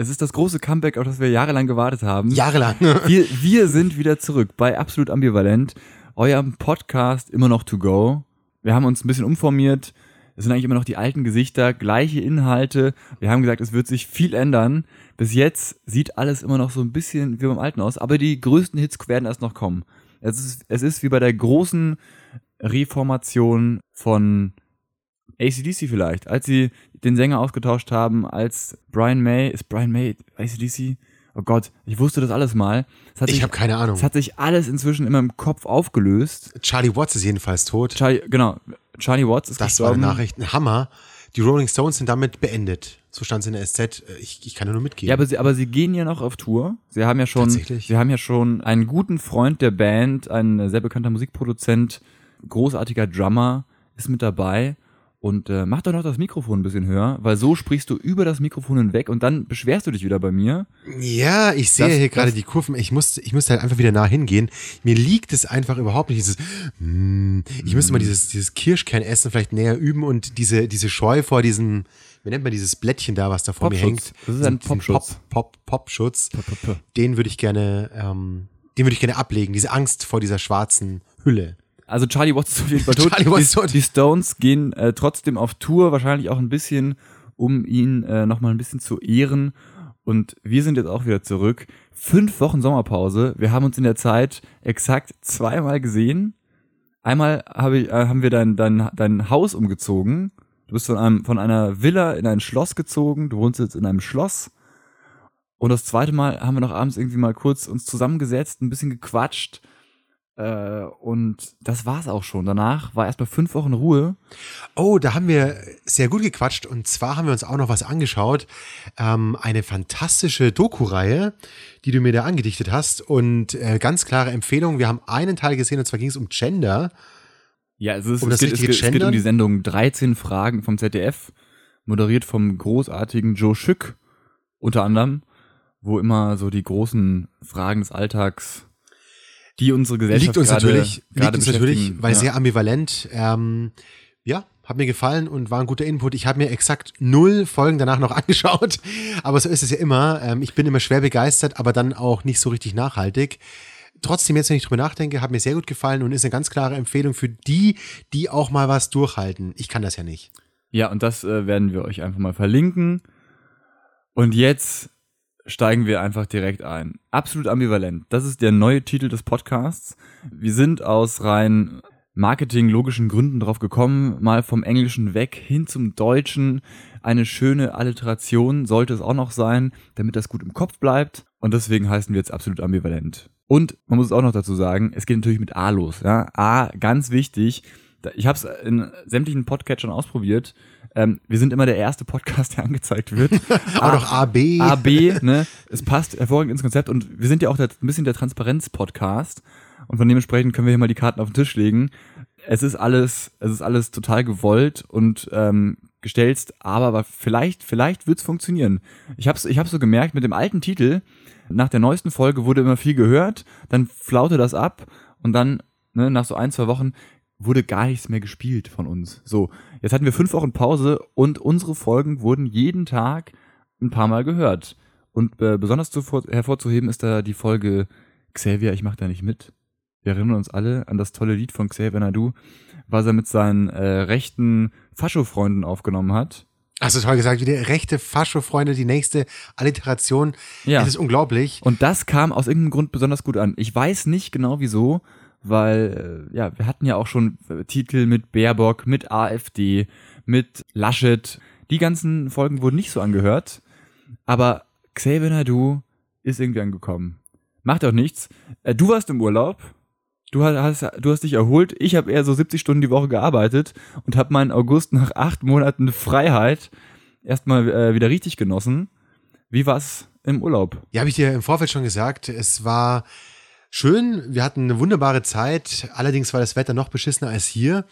Es ist das große Comeback, auf das wir jahrelang gewartet haben. Jahrelang. Wir, wir sind wieder zurück bei Absolut Ambivalent, eurem Podcast immer noch to go. Wir haben uns ein bisschen umformiert. Es sind eigentlich immer noch die alten Gesichter, gleiche Inhalte. Wir haben gesagt, es wird sich viel ändern. Bis jetzt sieht alles immer noch so ein bisschen wie beim Alten aus, aber die größten Hits werden erst noch kommen. Es ist, es ist wie bei der großen Reformation von ACDC vielleicht, als sie den Sänger ausgetauscht haben, als Brian May, ist Brian May ACDC? Oh Gott, ich wusste das alles mal. ich habe keine Ahnung. Es hat sich alles inzwischen in meinem Kopf aufgelöst. Charlie Watts ist jedenfalls tot. Charlie, genau, Charlie Watts ist Das gestorben. war eine Nachricht, ein Hammer. Die Rolling Stones sind damit beendet. So stand es in der SZ. Ich, ich kann nur mitgehen. Ja, aber sie, aber sie gehen ja noch auf Tour. Sie haben ja schon, Tatsächlich? sie haben ja schon einen guten Freund der Band, ein sehr bekannter Musikproduzent, großartiger Drummer, ist mit dabei. Und äh, mach doch noch das Mikrofon ein bisschen höher, weil so sprichst du über das Mikrofon hinweg und dann beschwerst du dich wieder bei mir. Ja, ich sehe Das- hier gerade die Kurven. Ich muss, ich muss halt einfach wieder nah hingehen. Mir liegt es einfach überhaupt nicht. Dieses, mm, ich müsste mal dieses, dieses Kirschkernessen vielleicht näher üben und diese, diese Scheu vor diesem, wie nennt man dieses Blättchen da, was da vor mir hängt? Das ist ein Popschutz. Pop, Pop, Popschutz. P- p- p. Den würde ich gerne, ähm, den würde ich gerne ablegen. Diese Angst vor dieser schwarzen Hülle. Also Charlie Watts ist auf jeden Fall tot. Charlie Watts die, tot. die Stones gehen äh, trotzdem auf Tour, wahrscheinlich auch ein bisschen, um ihn äh, nochmal ein bisschen zu ehren. Und wir sind jetzt auch wieder zurück. Fünf Wochen Sommerpause. Wir haben uns in der Zeit exakt zweimal gesehen. Einmal habe ich, äh, haben wir dein, dein, dein Haus umgezogen. Du bist von, einem, von einer Villa in ein Schloss gezogen. Du wohnst jetzt in einem Schloss. Und das zweite Mal haben wir noch abends irgendwie mal kurz uns zusammengesetzt, ein bisschen gequatscht. Äh, und das war's auch schon. Danach war erstmal fünf Wochen Ruhe. Oh, da haben wir sehr gut gequatscht und zwar haben wir uns auch noch was angeschaut. Ähm, eine fantastische Doku-Reihe, die du mir da angedichtet hast und äh, ganz klare Empfehlung. Wir haben einen Teil gesehen und zwar ging es um Gender. Ja, also es, Um es, das geht, es, geht, es geht um die Sendung 13 Fragen vom ZDF, moderiert vom großartigen Joe Schück unter anderem, wo immer so die großen Fragen des Alltags, die unsere Gesellschaft Liegt uns gerade, natürlich, liegt gerade uns natürlich, weil ja. sehr ambivalent. Ähm, ja, hat mir gefallen und war ein guter Input. Ich habe mir exakt null Folgen danach noch angeschaut, aber so ist es ja immer. Ähm, ich bin immer schwer begeistert, aber dann auch nicht so richtig nachhaltig. Trotzdem, jetzt, wenn ich drüber nachdenke, hat mir sehr gut gefallen und ist eine ganz klare Empfehlung für die, die auch mal was durchhalten. Ich kann das ja nicht. Ja, und das äh, werden wir euch einfach mal verlinken. Und jetzt steigen wir einfach direkt ein. Absolut ambivalent. Das ist der neue Titel des Podcasts. Wir sind aus rein marketing-logischen Gründen drauf gekommen, mal vom Englischen weg hin zum Deutschen. Eine schöne Alliteration sollte es auch noch sein, damit das gut im Kopf bleibt. Und deswegen heißen wir jetzt absolut ambivalent. Und man muss es auch noch dazu sagen, es geht natürlich mit A los. Ja? A, ganz wichtig. Ich habe es in sämtlichen Podcatchern ausprobiert. Ähm, wir sind immer der erste Podcast, der angezeigt wird. Auch noch AB. A, B, ne? Es passt hervorragend ins Konzept und wir sind ja auch der, ein bisschen der Transparenz-Podcast und von dementsprechend können wir hier mal die Karten auf den Tisch legen. Es ist alles, es ist alles total gewollt und ähm, gestelzt, aber, aber vielleicht, vielleicht wird's funktionieren. Ich hab's, ich hab's so gemerkt mit dem alten Titel. Nach der neuesten Folge wurde immer viel gehört, dann flaute das ab und dann ne, nach so ein zwei Wochen wurde gar nichts mehr gespielt von uns. So, jetzt hatten wir fünf Wochen Pause und unsere Folgen wurden jeden Tag ein paar Mal gehört. Und äh, besonders zuvor, hervorzuheben ist da die Folge Xavier, ich mach da nicht mit. Wir erinnern uns alle an das tolle Lied von Xavier Nadu, was er mit seinen äh, rechten Fascho-Freunden aufgenommen hat. Hast du toll gesagt, wie der rechte Fascho-Freunde, die nächste Alliteration. Ja. Es ist unglaublich. Und das kam aus irgendeinem Grund besonders gut an. Ich weiß nicht genau wieso, weil äh, ja, wir hatten ja auch schon äh, Titel mit Baerbock, mit AfD, mit Laschet. Die ganzen Folgen wurden nicht so angehört, aber Xavier Nadu ist irgendwie angekommen. Macht auch nichts. Äh, du warst im Urlaub. Du hast, du hast dich erholt. Ich habe eher so 70 Stunden die Woche gearbeitet und habe meinen August nach acht Monaten Freiheit erstmal wieder richtig genossen. Wie war's im Urlaub? Ja, habe ich dir im Vorfeld schon gesagt. Es war schön. Wir hatten eine wunderbare Zeit. Allerdings war das Wetter noch beschissener als hier.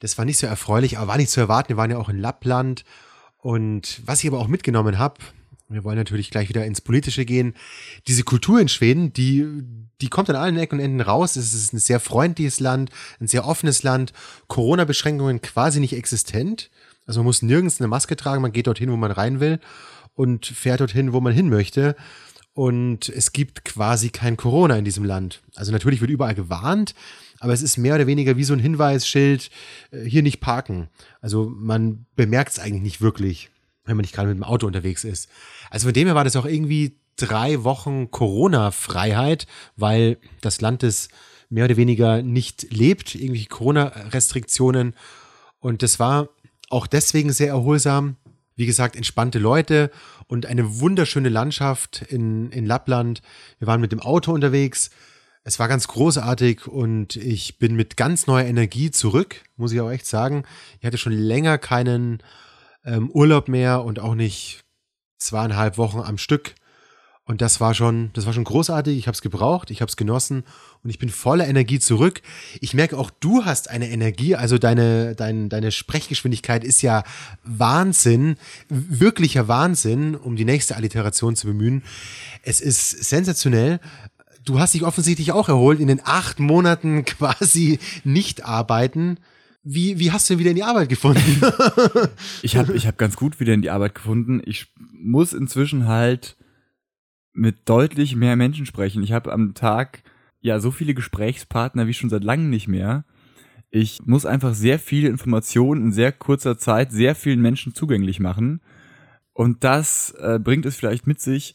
Das war nicht so erfreulich, aber war nicht zu erwarten. Wir waren ja auch in Lappland. Und was ich aber auch mitgenommen habe, wir wollen natürlich gleich wieder ins Politische gehen. Diese Kultur in Schweden, die, die kommt an allen Ecken und Enden raus. Es ist ein sehr freundliches Land, ein sehr offenes Land. Corona-Beschränkungen quasi nicht existent. Also man muss nirgends eine Maske tragen, man geht dorthin, wo man rein will. und fährt dorthin, wo man hin möchte. Und es gibt quasi kein Corona in diesem Land. Also natürlich wird überall gewarnt, aber es ist mehr oder weniger wie so ein Hinweisschild, äh, hier nicht parken. Also man bemerkt es eigentlich nicht wirklich, wenn man nicht gerade mit dem Auto unterwegs ist. Also von dem her war das auch irgendwie drei Wochen Corona-Freiheit, weil das Land es mehr oder weniger nicht lebt, irgendwelche Corona-Restriktionen. Und das war auch deswegen sehr erholsam. Wie gesagt, entspannte Leute und eine wunderschöne Landschaft in, in Lappland. Wir waren mit dem Auto unterwegs. Es war ganz großartig und ich bin mit ganz neuer Energie zurück, muss ich auch echt sagen. Ich hatte schon länger keinen ähm, Urlaub mehr und auch nicht zweieinhalb Wochen am Stück. Und das war schon, das war schon großartig. Ich habe es gebraucht, ich habe es genossen und ich bin voller Energie zurück. Ich merke auch, du hast eine Energie, also deine, dein, deine Sprechgeschwindigkeit ist ja Wahnsinn, wirklicher Wahnsinn, um die nächste Alliteration zu bemühen. Es ist sensationell. Du hast dich offensichtlich auch erholt in den acht Monaten quasi nicht arbeiten. Wie, wie hast du wieder in die Arbeit gefunden? ich habe ich hab ganz gut wieder in die Arbeit gefunden. Ich muss inzwischen halt mit deutlich mehr Menschen sprechen. Ich habe am Tag ja so viele Gesprächspartner wie schon seit langem nicht mehr. Ich muss einfach sehr viele Informationen in sehr kurzer Zeit sehr vielen Menschen zugänglich machen. Und das äh, bringt es vielleicht mit sich,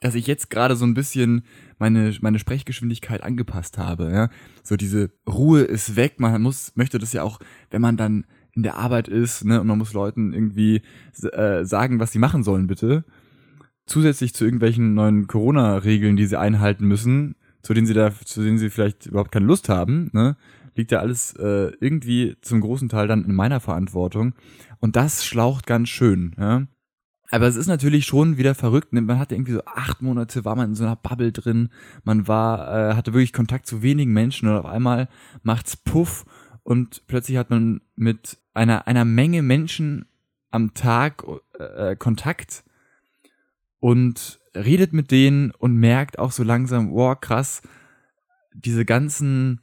dass ich jetzt gerade so ein bisschen meine, meine Sprechgeschwindigkeit angepasst habe. Ja? So diese Ruhe ist weg. Man muss, möchte das ja auch, wenn man dann in der Arbeit ist, ne, und man muss Leuten irgendwie äh, sagen, was sie machen sollen, bitte zusätzlich zu irgendwelchen neuen Corona-Regeln, die sie einhalten müssen, zu denen sie da, zu denen sie vielleicht überhaupt keine Lust haben, ne, liegt ja alles äh, irgendwie zum großen Teil dann in meiner Verantwortung. Und das schlaucht ganz schön, ja. Aber es ist natürlich schon wieder verrückt. Ne? Man hatte irgendwie so acht Monate, war man in so einer Bubble drin. Man war, äh, hatte wirklich Kontakt zu wenigen Menschen und auf einmal macht's Puff und plötzlich hat man mit einer, einer Menge Menschen am Tag äh, Kontakt und redet mit denen und merkt auch so langsam, wow, krass, diese ganzen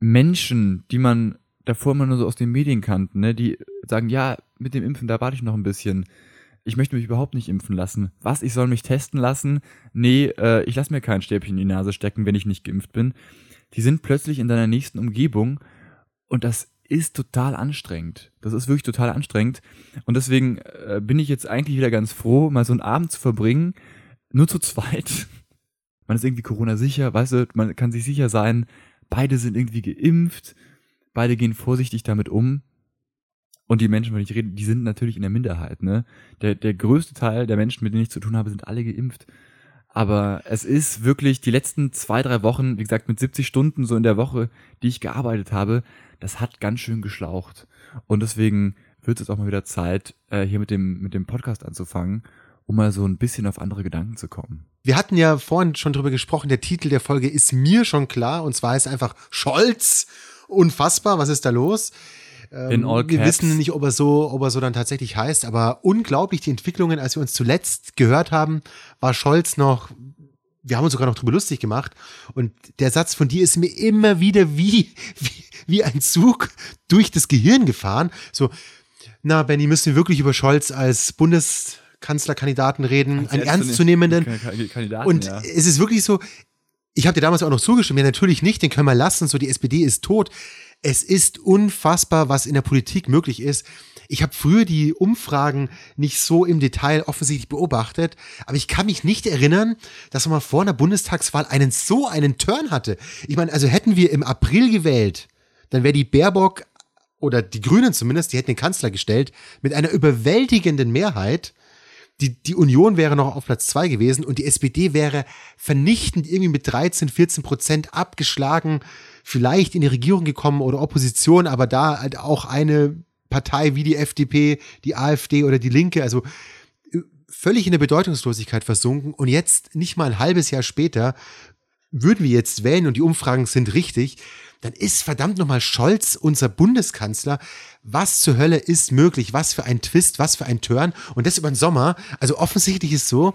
Menschen, die man davor immer nur so aus den Medien kannte, ne, die sagen, ja, mit dem Impfen, da warte ich noch ein bisschen. Ich möchte mich überhaupt nicht impfen lassen. Was, ich soll mich testen lassen? Nee, äh, ich lasse mir kein Stäbchen in die Nase stecken, wenn ich nicht geimpft bin. Die sind plötzlich in deiner nächsten Umgebung und das ist total anstrengend. Das ist wirklich total anstrengend. Und deswegen äh, bin ich jetzt eigentlich wieder ganz froh, mal so einen Abend zu verbringen, nur zu zweit. Man ist irgendwie Corona sicher, weißt du, man kann sich sicher sein, beide sind irgendwie geimpft, beide gehen vorsichtig damit um. Und die Menschen, wenn ich rede, die sind natürlich in der Minderheit, ne? Der, der größte Teil der Menschen, mit denen ich zu tun habe, sind alle geimpft. Aber es ist wirklich die letzten zwei, drei Wochen, wie gesagt, mit 70 Stunden so in der Woche, die ich gearbeitet habe, das hat ganz schön geschlaucht. Und deswegen wird es auch mal wieder Zeit, äh, hier mit dem, mit dem Podcast anzufangen, um mal so ein bisschen auf andere Gedanken zu kommen. Wir hatten ja vorhin schon drüber gesprochen, der Titel der Folge ist mir schon klar, und zwar ist einfach Scholz. Unfassbar, was ist da los? Ähm, In all caps. Wir wissen nicht, ob er so, ob er so dann tatsächlich heißt, aber unglaublich die Entwicklungen, als wir uns zuletzt gehört haben, war Scholz noch wir haben uns sogar noch drüber lustig gemacht. Und der Satz von dir ist mir immer wieder wie, wie, wie ein Zug durch das Gehirn gefahren. So, na, Benny, müssen wir wirklich über Scholz als Bundeskanzlerkandidaten reden, als einen ernstzunehmenden. Kandidaten, und ja. es ist wirklich so, ich habe dir damals auch noch zugestimmt, ja, natürlich nicht, den können wir lassen, so die SPD ist tot. Es ist unfassbar, was in der Politik möglich ist. Ich habe früher die Umfragen nicht so im Detail offensichtlich beobachtet, aber ich kann mich nicht erinnern, dass man vor einer Bundestagswahl einen so einen Turn hatte. Ich meine, also hätten wir im April gewählt, dann wäre die Baerbock oder die Grünen zumindest, die hätten den Kanzler gestellt, mit einer überwältigenden Mehrheit. Die, die Union wäre noch auf Platz zwei gewesen und die SPD wäre vernichtend irgendwie mit 13, 14 Prozent abgeschlagen, vielleicht in die Regierung gekommen oder Opposition, aber da halt auch eine Partei wie die FDP, die AfD oder die Linke, also äh, völlig in der Bedeutungslosigkeit versunken. Und jetzt, nicht mal ein halbes Jahr später, würden wir jetzt wählen und die Umfragen sind richtig, dann ist verdammt nochmal Scholz unser Bundeskanzler. Was zur Hölle ist möglich? Was für ein Twist, was für ein Turn? Und das über den Sommer. Also offensichtlich ist so,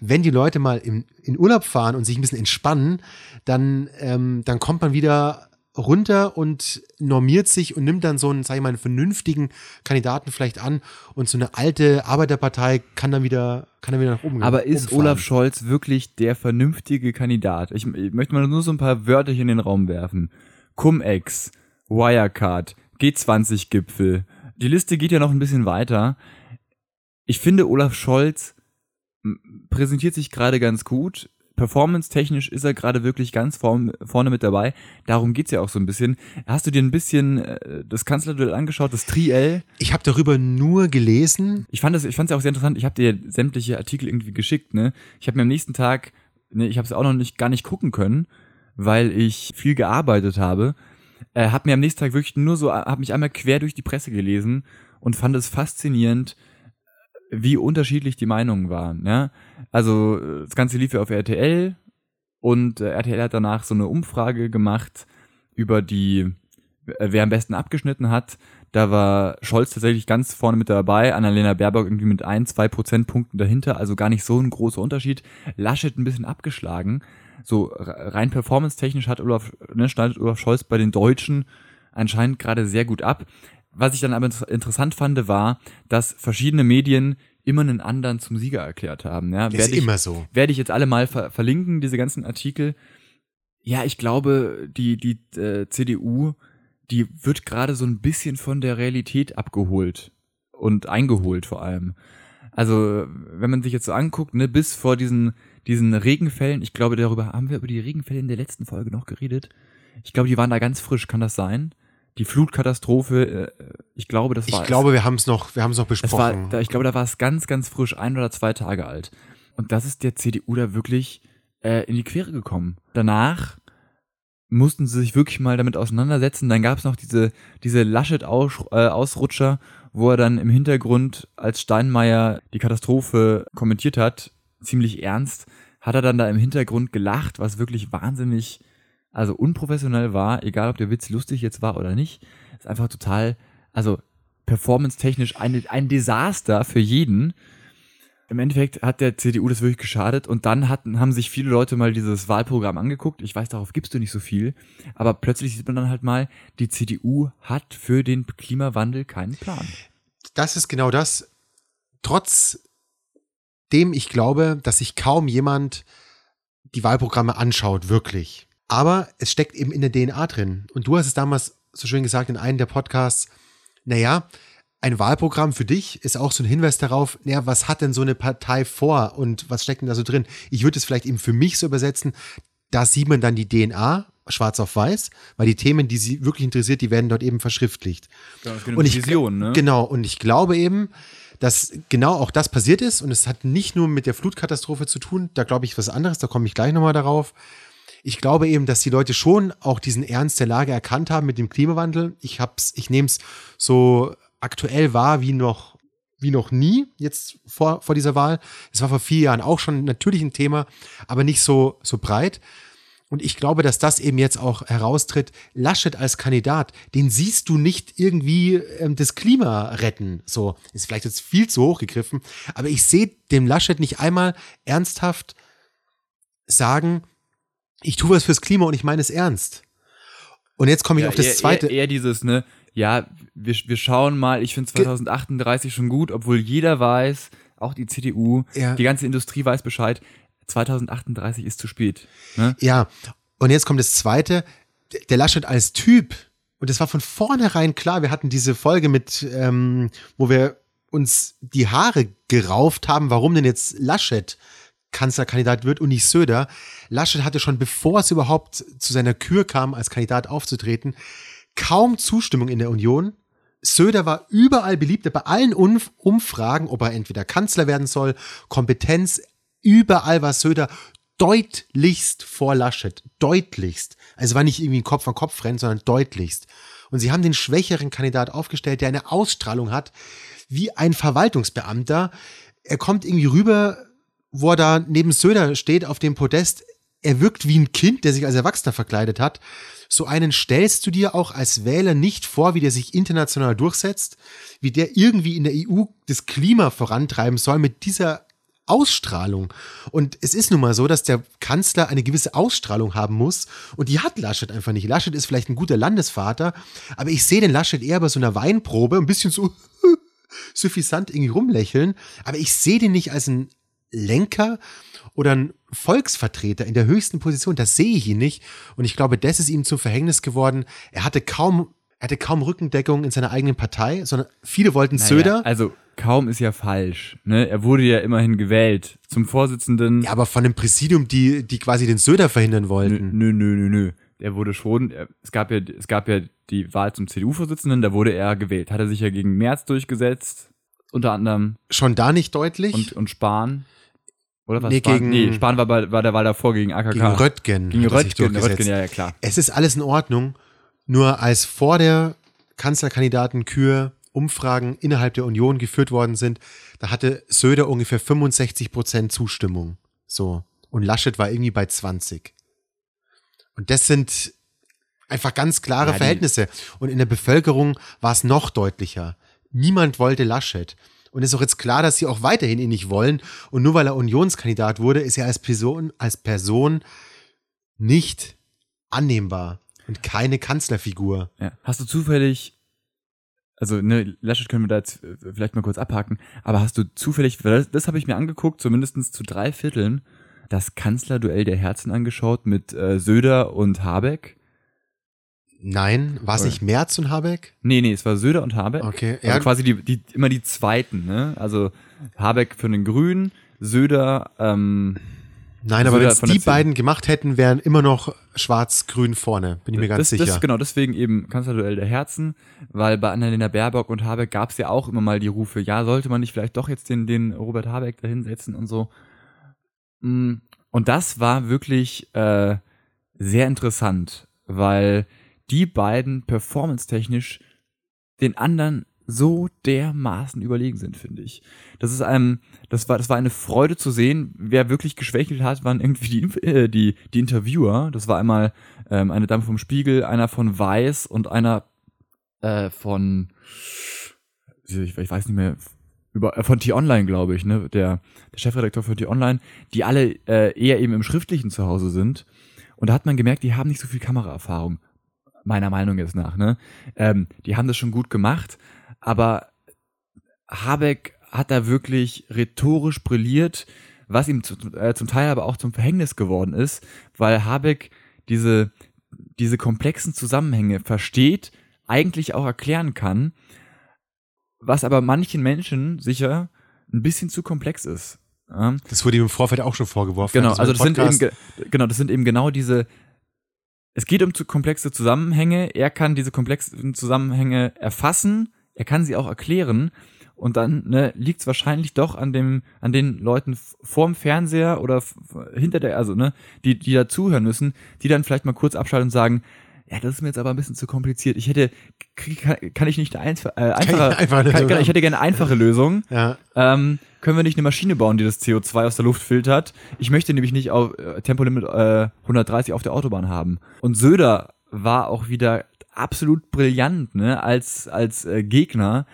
wenn die Leute mal im, in Urlaub fahren und sich ein bisschen entspannen, dann, ähm, dann kommt man wieder runter und normiert sich und nimmt dann so einen, sag ich mal, einen vernünftigen Kandidaten vielleicht an und so eine alte Arbeiterpartei kann dann wieder, kann dann wieder nach oben Aber ist umfahren. Olaf Scholz wirklich der vernünftige Kandidat? Ich, ich möchte mal nur so ein paar Wörter hier in den Raum werfen. Cum-Ex, Wirecard, G20-Gipfel. Die Liste geht ja noch ein bisschen weiter. Ich finde, Olaf Scholz präsentiert sich gerade ganz gut. Performance-technisch ist er gerade wirklich ganz vorn, vorne mit dabei. Darum geht's ja auch so ein bisschen. Hast du dir ein bisschen äh, das Kanzlerduell angeschaut, das Triell? Ich habe darüber nur gelesen. Ich fand es ich fand's ja auch sehr interessant. Ich habe dir sämtliche Artikel irgendwie geschickt, ne? Ich habe mir am nächsten Tag, ne, ich habe es auch noch nicht gar nicht gucken können, weil ich viel gearbeitet habe. Äh, habe mir am nächsten Tag wirklich nur so, habe mich einmal quer durch die Presse gelesen und fand es faszinierend, wie unterschiedlich die Meinungen waren. Ja? Also äh, das Ganze lief ja auf RTL und äh, RTL hat danach so eine Umfrage gemacht über die, äh, wer am besten abgeschnitten hat. Da war Scholz tatsächlich ganz vorne mit dabei, Annalena Baerbock irgendwie mit ein, zwei Prozentpunkten dahinter, also gar nicht so ein großer Unterschied. Laschet ein bisschen abgeschlagen. So rein performance-technisch hat Olaf, ne, schneidet Olaf Scholz bei den Deutschen anscheinend gerade sehr gut ab. Was ich dann aber interessant fand, war, dass verschiedene Medien immer einen anderen zum Sieger erklärt haben. Ja, ist ich, immer so. Werde ich jetzt alle mal ver verlinken, diese ganzen Artikel. Ja, ich glaube, die, die äh, CDU, die wird gerade so ein bisschen von der Realität abgeholt und eingeholt vor allem. Also, wenn man sich jetzt so anguckt, ne, bis vor diesen, diesen Regenfällen, ich glaube, darüber haben wir über die Regenfälle in der letzten Folge noch geredet. Ich glaube, die waren da ganz frisch, kann das sein? Die Flutkatastrophe, äh, ich glaube, das war. Ich glaube, wir haben es noch, wir haben es noch besprochen. War, da, ich glaube, da war es ganz, ganz frisch, ein oder zwei Tage alt. Und das ist der CDU da wirklich äh, in die Quere gekommen. Danach mussten sie sich wirklich mal damit auseinandersetzen. Dann gab es noch diese, diese Laschet-Ausrutscher, äh, wo er dann im Hintergrund, als Steinmeier die Katastrophe kommentiert hat, ziemlich ernst, hat er dann da im Hintergrund gelacht, was wirklich wahnsinnig also unprofessionell war, egal ob der Witz lustig jetzt war oder nicht, ist einfach total, also performance-technisch ein, ein Desaster für jeden. Im Endeffekt hat der CDU das wirklich geschadet und dann hatten, haben sich viele Leute mal dieses Wahlprogramm angeguckt. Ich weiß, darauf gibst du nicht so viel, aber plötzlich sieht man dann halt mal, die CDU hat für den Klimawandel keinen Plan. Das ist genau das. Trotzdem ich glaube, dass sich kaum jemand die Wahlprogramme anschaut, wirklich. Aber es steckt eben in der DNA drin. Und du hast es damals so schön gesagt in einem der Podcasts, naja, ein Wahlprogramm für dich ist auch so ein Hinweis darauf, naja, was hat denn so eine Partei vor und was steckt denn da so drin? Ich würde es vielleicht eben für mich so übersetzen, da sieht man dann die DNA, schwarz auf weiß, weil die Themen, die sie wirklich interessiert, die werden dort eben verschriftlicht. Ja, und ich, Vision, ne? Genau, und ich glaube eben, dass genau auch das passiert ist und es hat nicht nur mit der Flutkatastrophe zu tun, da glaube ich was anderes, da komme ich gleich nochmal darauf, ich glaube eben, dass die Leute schon auch diesen Ernst der Lage erkannt haben mit dem Klimawandel. Ich hab's, ich nehme es so aktuell wahr wie noch wie noch nie jetzt vor, vor dieser Wahl. Es war vor vier Jahren auch schon natürlich ein Thema, aber nicht so, so breit. Und ich glaube, dass das eben jetzt auch heraustritt. Laschet als Kandidat, den siehst du nicht irgendwie ähm, das Klima retten. So, ist vielleicht jetzt viel zu hoch gegriffen, aber ich sehe dem Laschet nicht einmal ernsthaft sagen, ich tue was fürs Klima und ich meine es ernst. Und jetzt komme ich ja, auf das eher, zweite. Eher, eher dieses, ne, ja, wir, wir schauen mal, ich finde 2038 schon gut, obwohl jeder weiß, auch die CDU, ja. die ganze Industrie weiß Bescheid, 2038 ist zu spät. Ne? Ja, und jetzt kommt das zweite, der Laschet als Typ, und das war von vornherein klar, wir hatten diese Folge mit, ähm, wo wir uns die Haare gerauft haben, warum denn jetzt Laschet Kanzlerkandidat wird und nicht Söder. Laschet hatte schon, bevor es überhaupt zu seiner Kür kam, als Kandidat aufzutreten, kaum Zustimmung in der Union. Söder war überall beliebt, bei allen Umfragen, ob er entweder Kanzler werden soll, Kompetenz, überall war Söder deutlichst vor Laschet. Deutlichst. Also war nicht irgendwie ein Kopf an Kopf rennen, sondern deutlichst. Und sie haben den schwächeren Kandidat aufgestellt, der eine Ausstrahlung hat, wie ein Verwaltungsbeamter. Er kommt irgendwie rüber wo er da neben Söder steht auf dem Podest, er wirkt wie ein Kind, der sich als Erwachsener verkleidet hat. So einen stellst du dir auch als Wähler nicht vor, wie der sich international durchsetzt, wie der irgendwie in der EU das Klima vorantreiben soll mit dieser Ausstrahlung. Und es ist nun mal so, dass der Kanzler eine gewisse Ausstrahlung haben muss. Und die hat Laschet einfach nicht. Laschet ist vielleicht ein guter Landesvater, aber ich sehe den Laschet eher bei so einer Weinprobe, ein bisschen so suffisant irgendwie rumlächeln. Aber ich sehe den nicht als ein Lenker oder ein Volksvertreter in der höchsten Position. Das sehe ich ihn nicht. Und ich glaube, das ist ihm zum Verhängnis geworden. Er hatte kaum er hatte kaum Rückendeckung in seiner eigenen Partei, sondern viele wollten Naja, Söder. Also kaum ist ja falsch. Ne? Er wurde ja immerhin gewählt zum Vorsitzenden. Ja, aber von dem Präsidium, die, die quasi den Söder verhindern wollten. nö, nö, nö, nö. Er wurde schon, er, es gab ja, es gab ja die Wahl zum CDU-Vorsitzenden, da wurde er gewählt. Hat er sich ja gegen Merz durchgesetzt, unter anderem Schon da nicht deutlich. und, und Spahn. Oder was? Nee, Spahn? gegen- nee, Spahn war, bei, war der Wahl davor gegen AKK. gegen Röttgen. Gegen Röttgen. Röttgen, ja, ja, klar. Es ist alles in Ordnung. Nur als vor der Kanzlerkandidatenkür Umfragen innerhalb der Union geführt worden sind, da hatte Söder ungefähr 65 Prozent Zustimmung. So. Und Laschet war irgendwie bei 20. Und das sind einfach ganz klare Ja, Verhältnisse. Und in der Bevölkerung war es noch deutlicher. Niemand wollte Laschet. Und ist auch jetzt klar, dass sie auch weiterhin ihn nicht wollen. Und nur weil er Unionskandidat wurde, ist er als Person, als Person nicht annehmbar und keine Kanzlerfigur. Ja. Hast du zufällig, also ne, Laschet können wir da jetzt äh, vielleicht mal kurz abhaken, aber hast du zufällig, das, das habe ich mir angeguckt, zumindest zu drei Vierteln, das Kanzlerduell der Herzen angeschaut mit äh, Söder und Habeck? Nein, war es nicht Merz und Habeck? Nee, nee, es war Söder und Habeck. Okay, Also ja. quasi die, die, immer die zweiten, ne? Also Habeck für den Grünen, Söder, ähm, Nein, aber wenn es die beiden gemacht hätten, wären immer noch schwarz-grün vorne, bin ich mir ganz das, sicher. Das, genau, deswegen eben Kanzlerduell der Herzen, weil bei Annalena Baerbock und Habeck gab es ja auch immer mal die Rufe, ja, sollte man nicht vielleicht doch jetzt den, den Robert Habeck da hinsetzen und so. Mm, Und das war wirklich äh, sehr interessant, weil die beiden performance-technisch den anderen so dermaßen überlegen sind, finde ich. Das ist einem, das war, das war eine Freude zu sehen. Wer wirklich geschwächelt hat, waren irgendwie die, äh, die, die Interviewer. Das war einmal ähm, eine Dame vom Spiegel, einer von Weiß und einer äh, von, ich, ich weiß nicht mehr, über, äh, von T-Online, glaube ich, ne, der, der Chefredakteur von T-Online, die alle äh, eher eben im Schriftlichen zu Hause sind. Und da hat man gemerkt, die haben nicht so viel Kameraerfahrung, meiner Meinung jetzt nach, ne. Ähm, die haben das schon gut gemacht, aber Habeck hat da wirklich rhetorisch brilliert, was ihm zu, äh, zum Teil aber auch zum Verhängnis geworden ist, weil Habeck diese, diese komplexen Zusammenhänge versteht, eigentlich auch erklären kann, was aber manchen Menschen sicher ein bisschen zu komplex ist. Ja? das wurde ihm im Vorfeld auch schon vorgeworfen. Genau, Also also das sind eben, genau, das sind eben genau diese, es geht um zu komplexe Zusammenhänge, er kann diese komplexen Zusammenhänge erfassen, er kann sie auch erklären. Und dann ne, liegt es wahrscheinlich doch an dem, an den Leuten vorm Fernseher oder hinter der, also ne, die, die da zuhören müssen, die dann vielleicht mal kurz abschalten und sagen, ja, das ist mir jetzt aber ein bisschen zu kompliziert. Ich hätte, kann, kann ich nicht eine einf äh, einfache, einfach eine kann, kann, ich hätte gerne eine einfache Lösung. Ja, Ähm, können wir nicht eine Maschine bauen, die das CO2 aus der Luft filtert? Ich möchte nämlich nicht auf äh, Tempolimit äh, 130 auf der Autobahn haben. Und Söder war auch wieder absolut brillant, ne, als als äh, Gegner,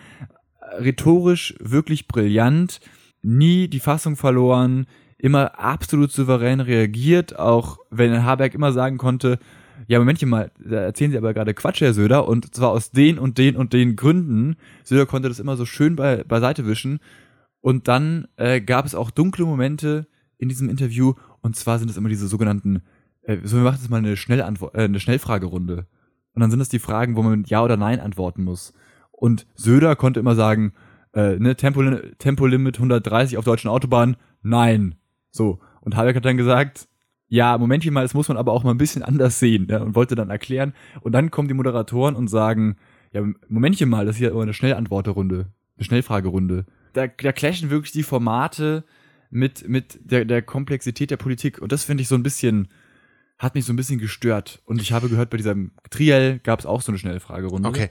rhetorisch wirklich brillant, nie die Fassung verloren, immer absolut souverän reagiert, auch wenn Habeck immer sagen konnte, ja, Momentchen mal, da erzählen Sie aber gerade Quatsch, Herr Söder, und zwar aus den und den und den Gründen. Söder konnte das immer so schön bei, beiseite wischen. Und dann äh, gab es auch dunkle Momente in diesem Interview, und zwar sind es immer diese sogenannten, äh, so wir machen jetzt mal eine, Schnellantwort, äh, eine Schnellfragerunde. Und dann sind es die Fragen, wo man mit Ja oder Nein antworten muss. Und Söder konnte immer sagen, äh, ne, Tempo, Tempolimit 130 auf deutschen Autobahnen, nein. So. Und Habeck hat dann gesagt, ja, Momentchen mal, das muss man aber auch mal ein bisschen anders sehen, ja, und wollte dann erklären. Und dann kommen die Moderatoren und sagen, ja, Momentchen mal, das ist hier aber eine Schnellantworterunde, eine Schnellfragerunde. Da, da clashen wirklich die Formate mit, mit der, der Komplexität der Politik. Und das finde ich so ein bisschen, hat mich so ein bisschen gestört. Und ich habe gehört, bei diesem Triell gab es auch so eine Schnellfragerunde. okay.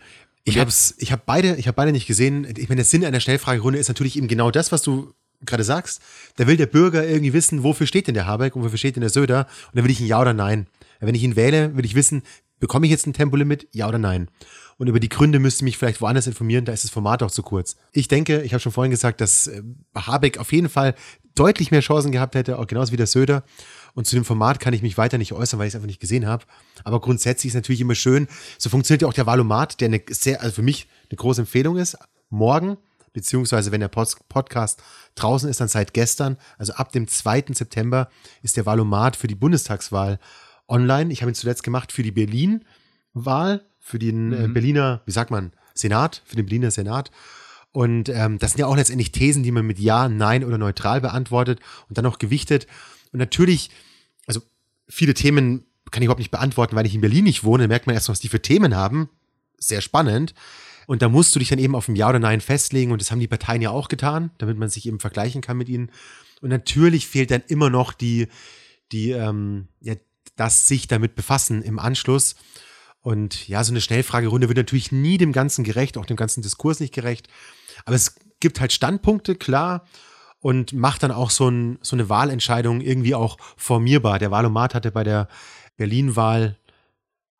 Ich habe ich hab beide, ich hab beide nicht gesehen. Ich meine, der Sinn einer Schnellfragerunde ist natürlich eben genau das, was du gerade sagst. Da will der Bürger irgendwie wissen, wofür steht denn der Habeck und wofür steht denn der Söder. Und dann will ich ein Ja oder Nein. Wenn ich ihn wähle, will ich wissen, bekomme ich jetzt ein Tempolimit? Ja oder nein? Und über die Gründe müsste ich mich vielleicht woanders informieren, da ist das Format auch zu kurz. Ich denke, ich habe schon vorhin gesagt, dass äh, Habeck auf jeden Fall deutlich mehr Chancen gehabt hätte, auch genauso wie der Söder. Und zu dem Format kann ich mich weiter nicht äußern, weil ich es einfach nicht gesehen habe. Aber grundsätzlich ist natürlich immer schön. So funktioniert ja auch der Valomat, der eine sehr, also für mich eine große Empfehlung ist. Morgen, beziehungsweise wenn der Podcast draußen ist, dann seit gestern, also ab dem 2. September, ist der Valomat für die Bundestagswahl online. Ich habe ihn zuletzt gemacht für die Berlin-Wahl, für den äh, mhm. Berliner, wie sagt man, Senat, für den Berliner Senat. Und ähm, das sind ja auch letztendlich Thesen, die man mit Ja, Nein oder neutral beantwortet und dann noch gewichtet. Und natürlich, also viele Themen kann ich überhaupt nicht beantworten, weil ich in Berlin nicht wohne. Merkt man erst, was die für Themen haben. Sehr spannend. Und da musst du dich dann eben auf ein Ja oder Nein festlegen. Und das haben die Parteien ja auch getan, damit man sich eben vergleichen kann mit ihnen. Und natürlich fehlt dann immer noch die, die, ähm, ja, das sich damit befassen im Anschluss. Und ja, so eine Schnellfragerunde wird natürlich nie dem Ganzen gerecht, auch dem ganzen Diskurs nicht gerecht. Aber es gibt halt Standpunkte, klar, und macht dann auch so, ein, so eine Wahlentscheidung irgendwie auch formierbar. Der Wahlomat hatte bei der Berlin-Wahl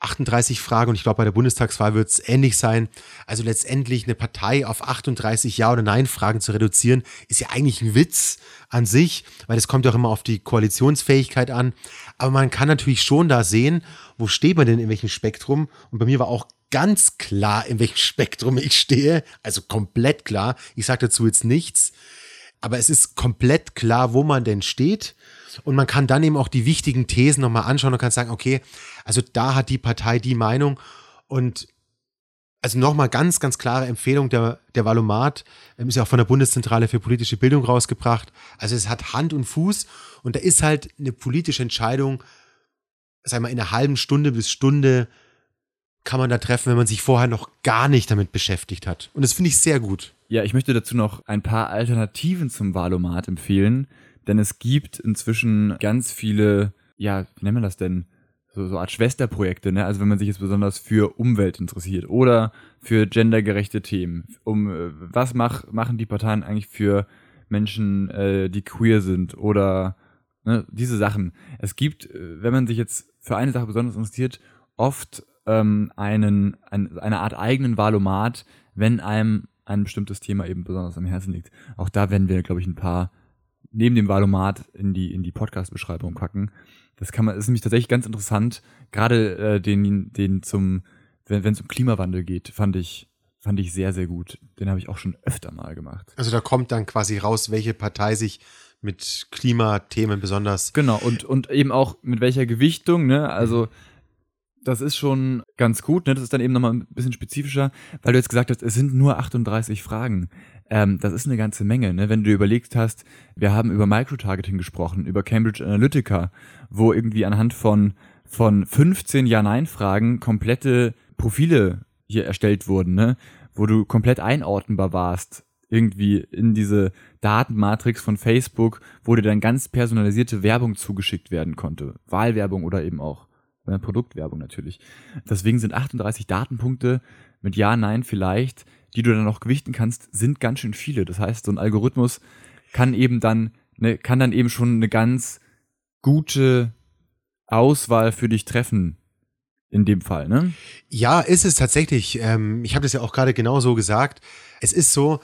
38 Fragen und ich glaube, bei der Bundestagswahl wird es ähnlich sein. Also letztendlich eine Partei auf 38 Ja- oder Nein-Fragen zu reduzieren, ist ja eigentlich ein Witz an sich, weil es kommt ja auch immer auf die Koalitionsfähigkeit an. Aber man kann natürlich schon da sehen, wo steht man denn in welchem Spektrum. Und bei mir war auch ganz klar, in welchem Spektrum ich stehe. Also komplett klar. Ich sage dazu jetzt nichts. Aber es ist komplett klar, wo man denn steht. Und man kann dann eben auch die wichtigen Thesen nochmal anschauen und kann sagen, okay, also da hat die Partei die Meinung. Und also nochmal ganz, ganz klare Empfehlung, der, der Valomat ähm, ist ja auch von der Bundeszentrale für politische Bildung rausgebracht. Also es hat Hand und Fuß und da ist halt eine politische Entscheidung, sagen wir, in einer halben Stunde bis Stunde kann man da treffen, wenn man sich vorher noch gar nicht damit beschäftigt hat. Und das finde ich sehr gut. Ja, ich möchte dazu noch ein paar Alternativen zum Valomat empfehlen, denn es gibt inzwischen ganz viele, ja, wie nennt man das denn? So, so Art Schwesterprojekte, ne? Also wenn man sich jetzt besonders für Umwelt interessiert oder für gendergerechte Themen. Um äh, was mach, machen die Parteien eigentlich für Menschen, äh, die queer sind oder ne, diese Sachen. Es gibt, äh, wenn man sich jetzt für eine Sache besonders interessiert, oft ähm, einen, ein, eine Art eigenen Valomat, wenn einem ein bestimmtes Thema eben besonders am Herzen liegt. Auch da werden wir, glaube ich, ein paar neben dem Valomat in die, in die Podcast-Beschreibung packen. Das kann man, ist nämlich tatsächlich ganz interessant. Gerade äh, den, den zum, wenn es um Klimawandel geht, fand ich, fand ich sehr, sehr gut. Den habe ich auch schon öfter mal gemacht. Also da kommt dann quasi raus, welche Partei sich mit Klimathemen besonders. Genau, und, und eben auch mit welcher Gewichtung, ne? Also das ist schon ganz gut. Ne? Das ist dann eben nochmal ein bisschen spezifischer, weil du jetzt gesagt hast, es sind nur 38 Fragen. Ähm, das ist eine ganze Menge. Ne? Wenn du dir überlegt hast, wir haben über Microtargeting gesprochen, über Cambridge Analytica, wo irgendwie anhand von, von 15 Ja-Nein-Fragen komplette Profile hier erstellt wurden, ne? wo du komplett einordnenbar warst irgendwie in diese Datenmatrix von Facebook, wo dir dann ganz personalisierte Werbung zugeschickt werden konnte. Wahlwerbung oder eben auch äh, Produktwerbung natürlich. Deswegen sind 38 Datenpunkte mit Ja, Nein vielleicht, die du dann noch gewichten kannst, sind ganz schön viele. Das heißt, so ein Algorithmus kann eben dann, ne, kann dann eben schon eine ganz gute Auswahl für dich treffen. In dem Fall, ne? Ja, ist es tatsächlich. Ähm, ich habe das ja auch gerade genau so gesagt. Es ist so,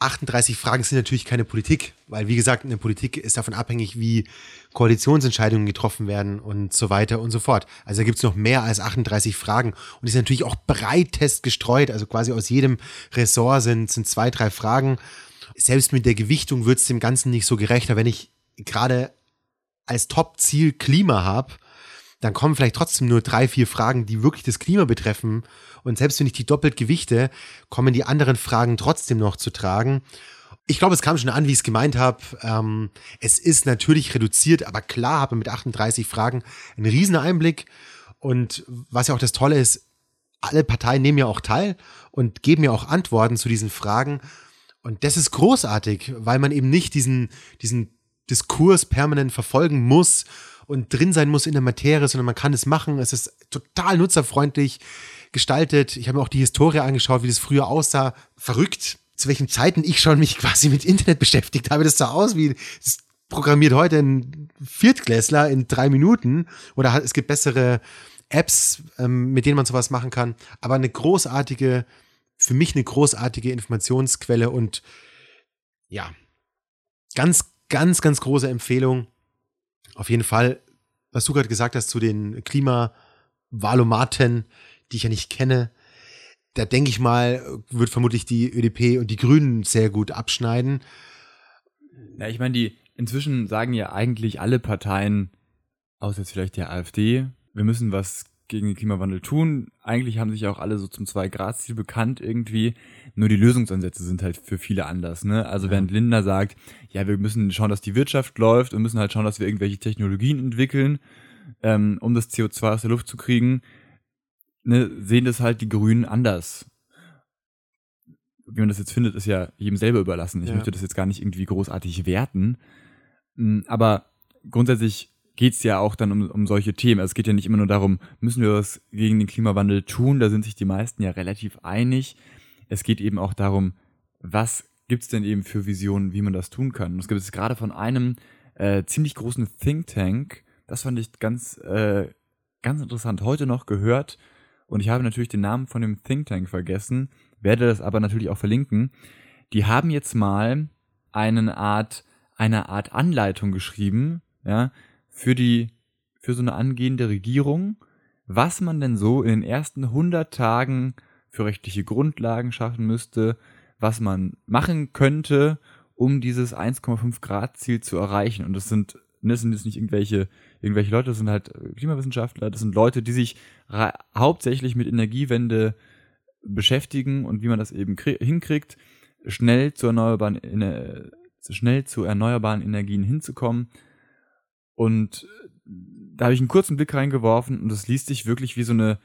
38 Fragen sind natürlich keine Politik, weil wie gesagt, eine Politik ist davon abhängig, wie Koalitionsentscheidungen getroffen werden und so weiter und so fort. Also da gibt es noch mehr als 38 Fragen und sind natürlich auch breitest gestreut, also quasi aus jedem Ressort sind, sind zwei, drei Fragen. Selbst mit der Gewichtung wird es dem Ganzen nicht so gerechter, wenn ich gerade als Top-Ziel Klima habe, dann kommen vielleicht trotzdem nur drei, vier Fragen, die wirklich das Klima betreffen. Und selbst wenn ich die doppelt gewichte, kommen die anderen Fragen trotzdem noch zu tragen. Ich glaube, es kam schon an, wie ich es gemeint habe. Ähm, es ist natürlich reduziert, aber klar habe mit 38 Fragen einen riesen Einblick. Und was ja auch das Tolle ist, alle Parteien nehmen ja auch teil und geben ja auch Antworten zu diesen Fragen. Und das ist großartig, weil man eben nicht diesen, diesen Diskurs permanent verfolgen muss und drin sein muss in der Materie, sondern man kann es machen. Es ist total nutzerfreundlich gestaltet. Ich habe mir auch die Historie angeschaut, wie das früher aussah. Verrückt, zu welchen Zeiten ich schon mich quasi mit Internet beschäftigt habe. Das sah aus wie, das programmiert heute ein Viertklässler in drei Minuten oder es gibt bessere Apps, ähm, mit denen man sowas machen kann. Aber eine großartige, für mich eine großartige Informationsquelle und ja, ganz, ganz, ganz große Empfehlung. Auf jeden Fall, was du gerade gesagt hast zu den Klimavalomaten, die ich ja nicht kenne, da denke ich mal, wird vermutlich die ÖDP und die Grünen sehr gut abschneiden. Ja, ich meine, die inzwischen sagen ja eigentlich alle Parteien, außer jetzt vielleicht der AfD, wir müssen was gegen den Klimawandel tun. Eigentlich haben sich auch alle so zum Zwei-Grad-Ziel bekannt irgendwie. Nur die Lösungsansätze sind halt für viele anders. Ne? Also ja. während Linda sagt, ja, wir müssen schauen, dass die Wirtschaft läuft und müssen halt schauen, dass wir irgendwelche Technologien entwickeln, ähm, um das CO2 aus der Luft zu kriegen, ne, sehen das halt die Grünen anders. Wie man das jetzt findet, ist ja jedem selber überlassen. Ich ja. möchte das jetzt gar nicht irgendwie großartig werten. Mm, aber grundsätzlich geht es ja auch dann um, um solche Themen. Also es geht ja nicht immer nur darum, müssen wir was gegen den Klimawandel tun? Da sind sich die meisten ja relativ einig. Es geht eben auch darum, was gibt es denn eben für Visionen, wie man das tun kann. Und es gibt es gerade von einem äh, ziemlich großen Think Tank, das fand ich ganz, äh, ganz interessant, heute noch gehört, und ich habe natürlich den Namen von dem Think Tank vergessen, werde das aber natürlich auch verlinken. Die haben jetzt mal eine Art, eine Art Anleitung geschrieben, ja, für die, für so eine angehende Regierung, was man denn so in den ersten 100 Tagen für rechtliche Grundlagen schaffen müsste, was man machen könnte, um dieses 1,5 Grad Ziel zu erreichen. Und das sind, das sind jetzt nicht irgendwelche irgendwelche Leute, das sind halt Klimawissenschaftler, das sind Leute, die sich hauptsächlich mit Energiewende beschäftigen und wie man das eben hinkriegt, schnell zu erneuerbaren, schnell zu erneuerbaren Energien hinzukommen. Und da habe ich einen kurzen Blick reingeworfen und das liest sich wirklich wie so eine,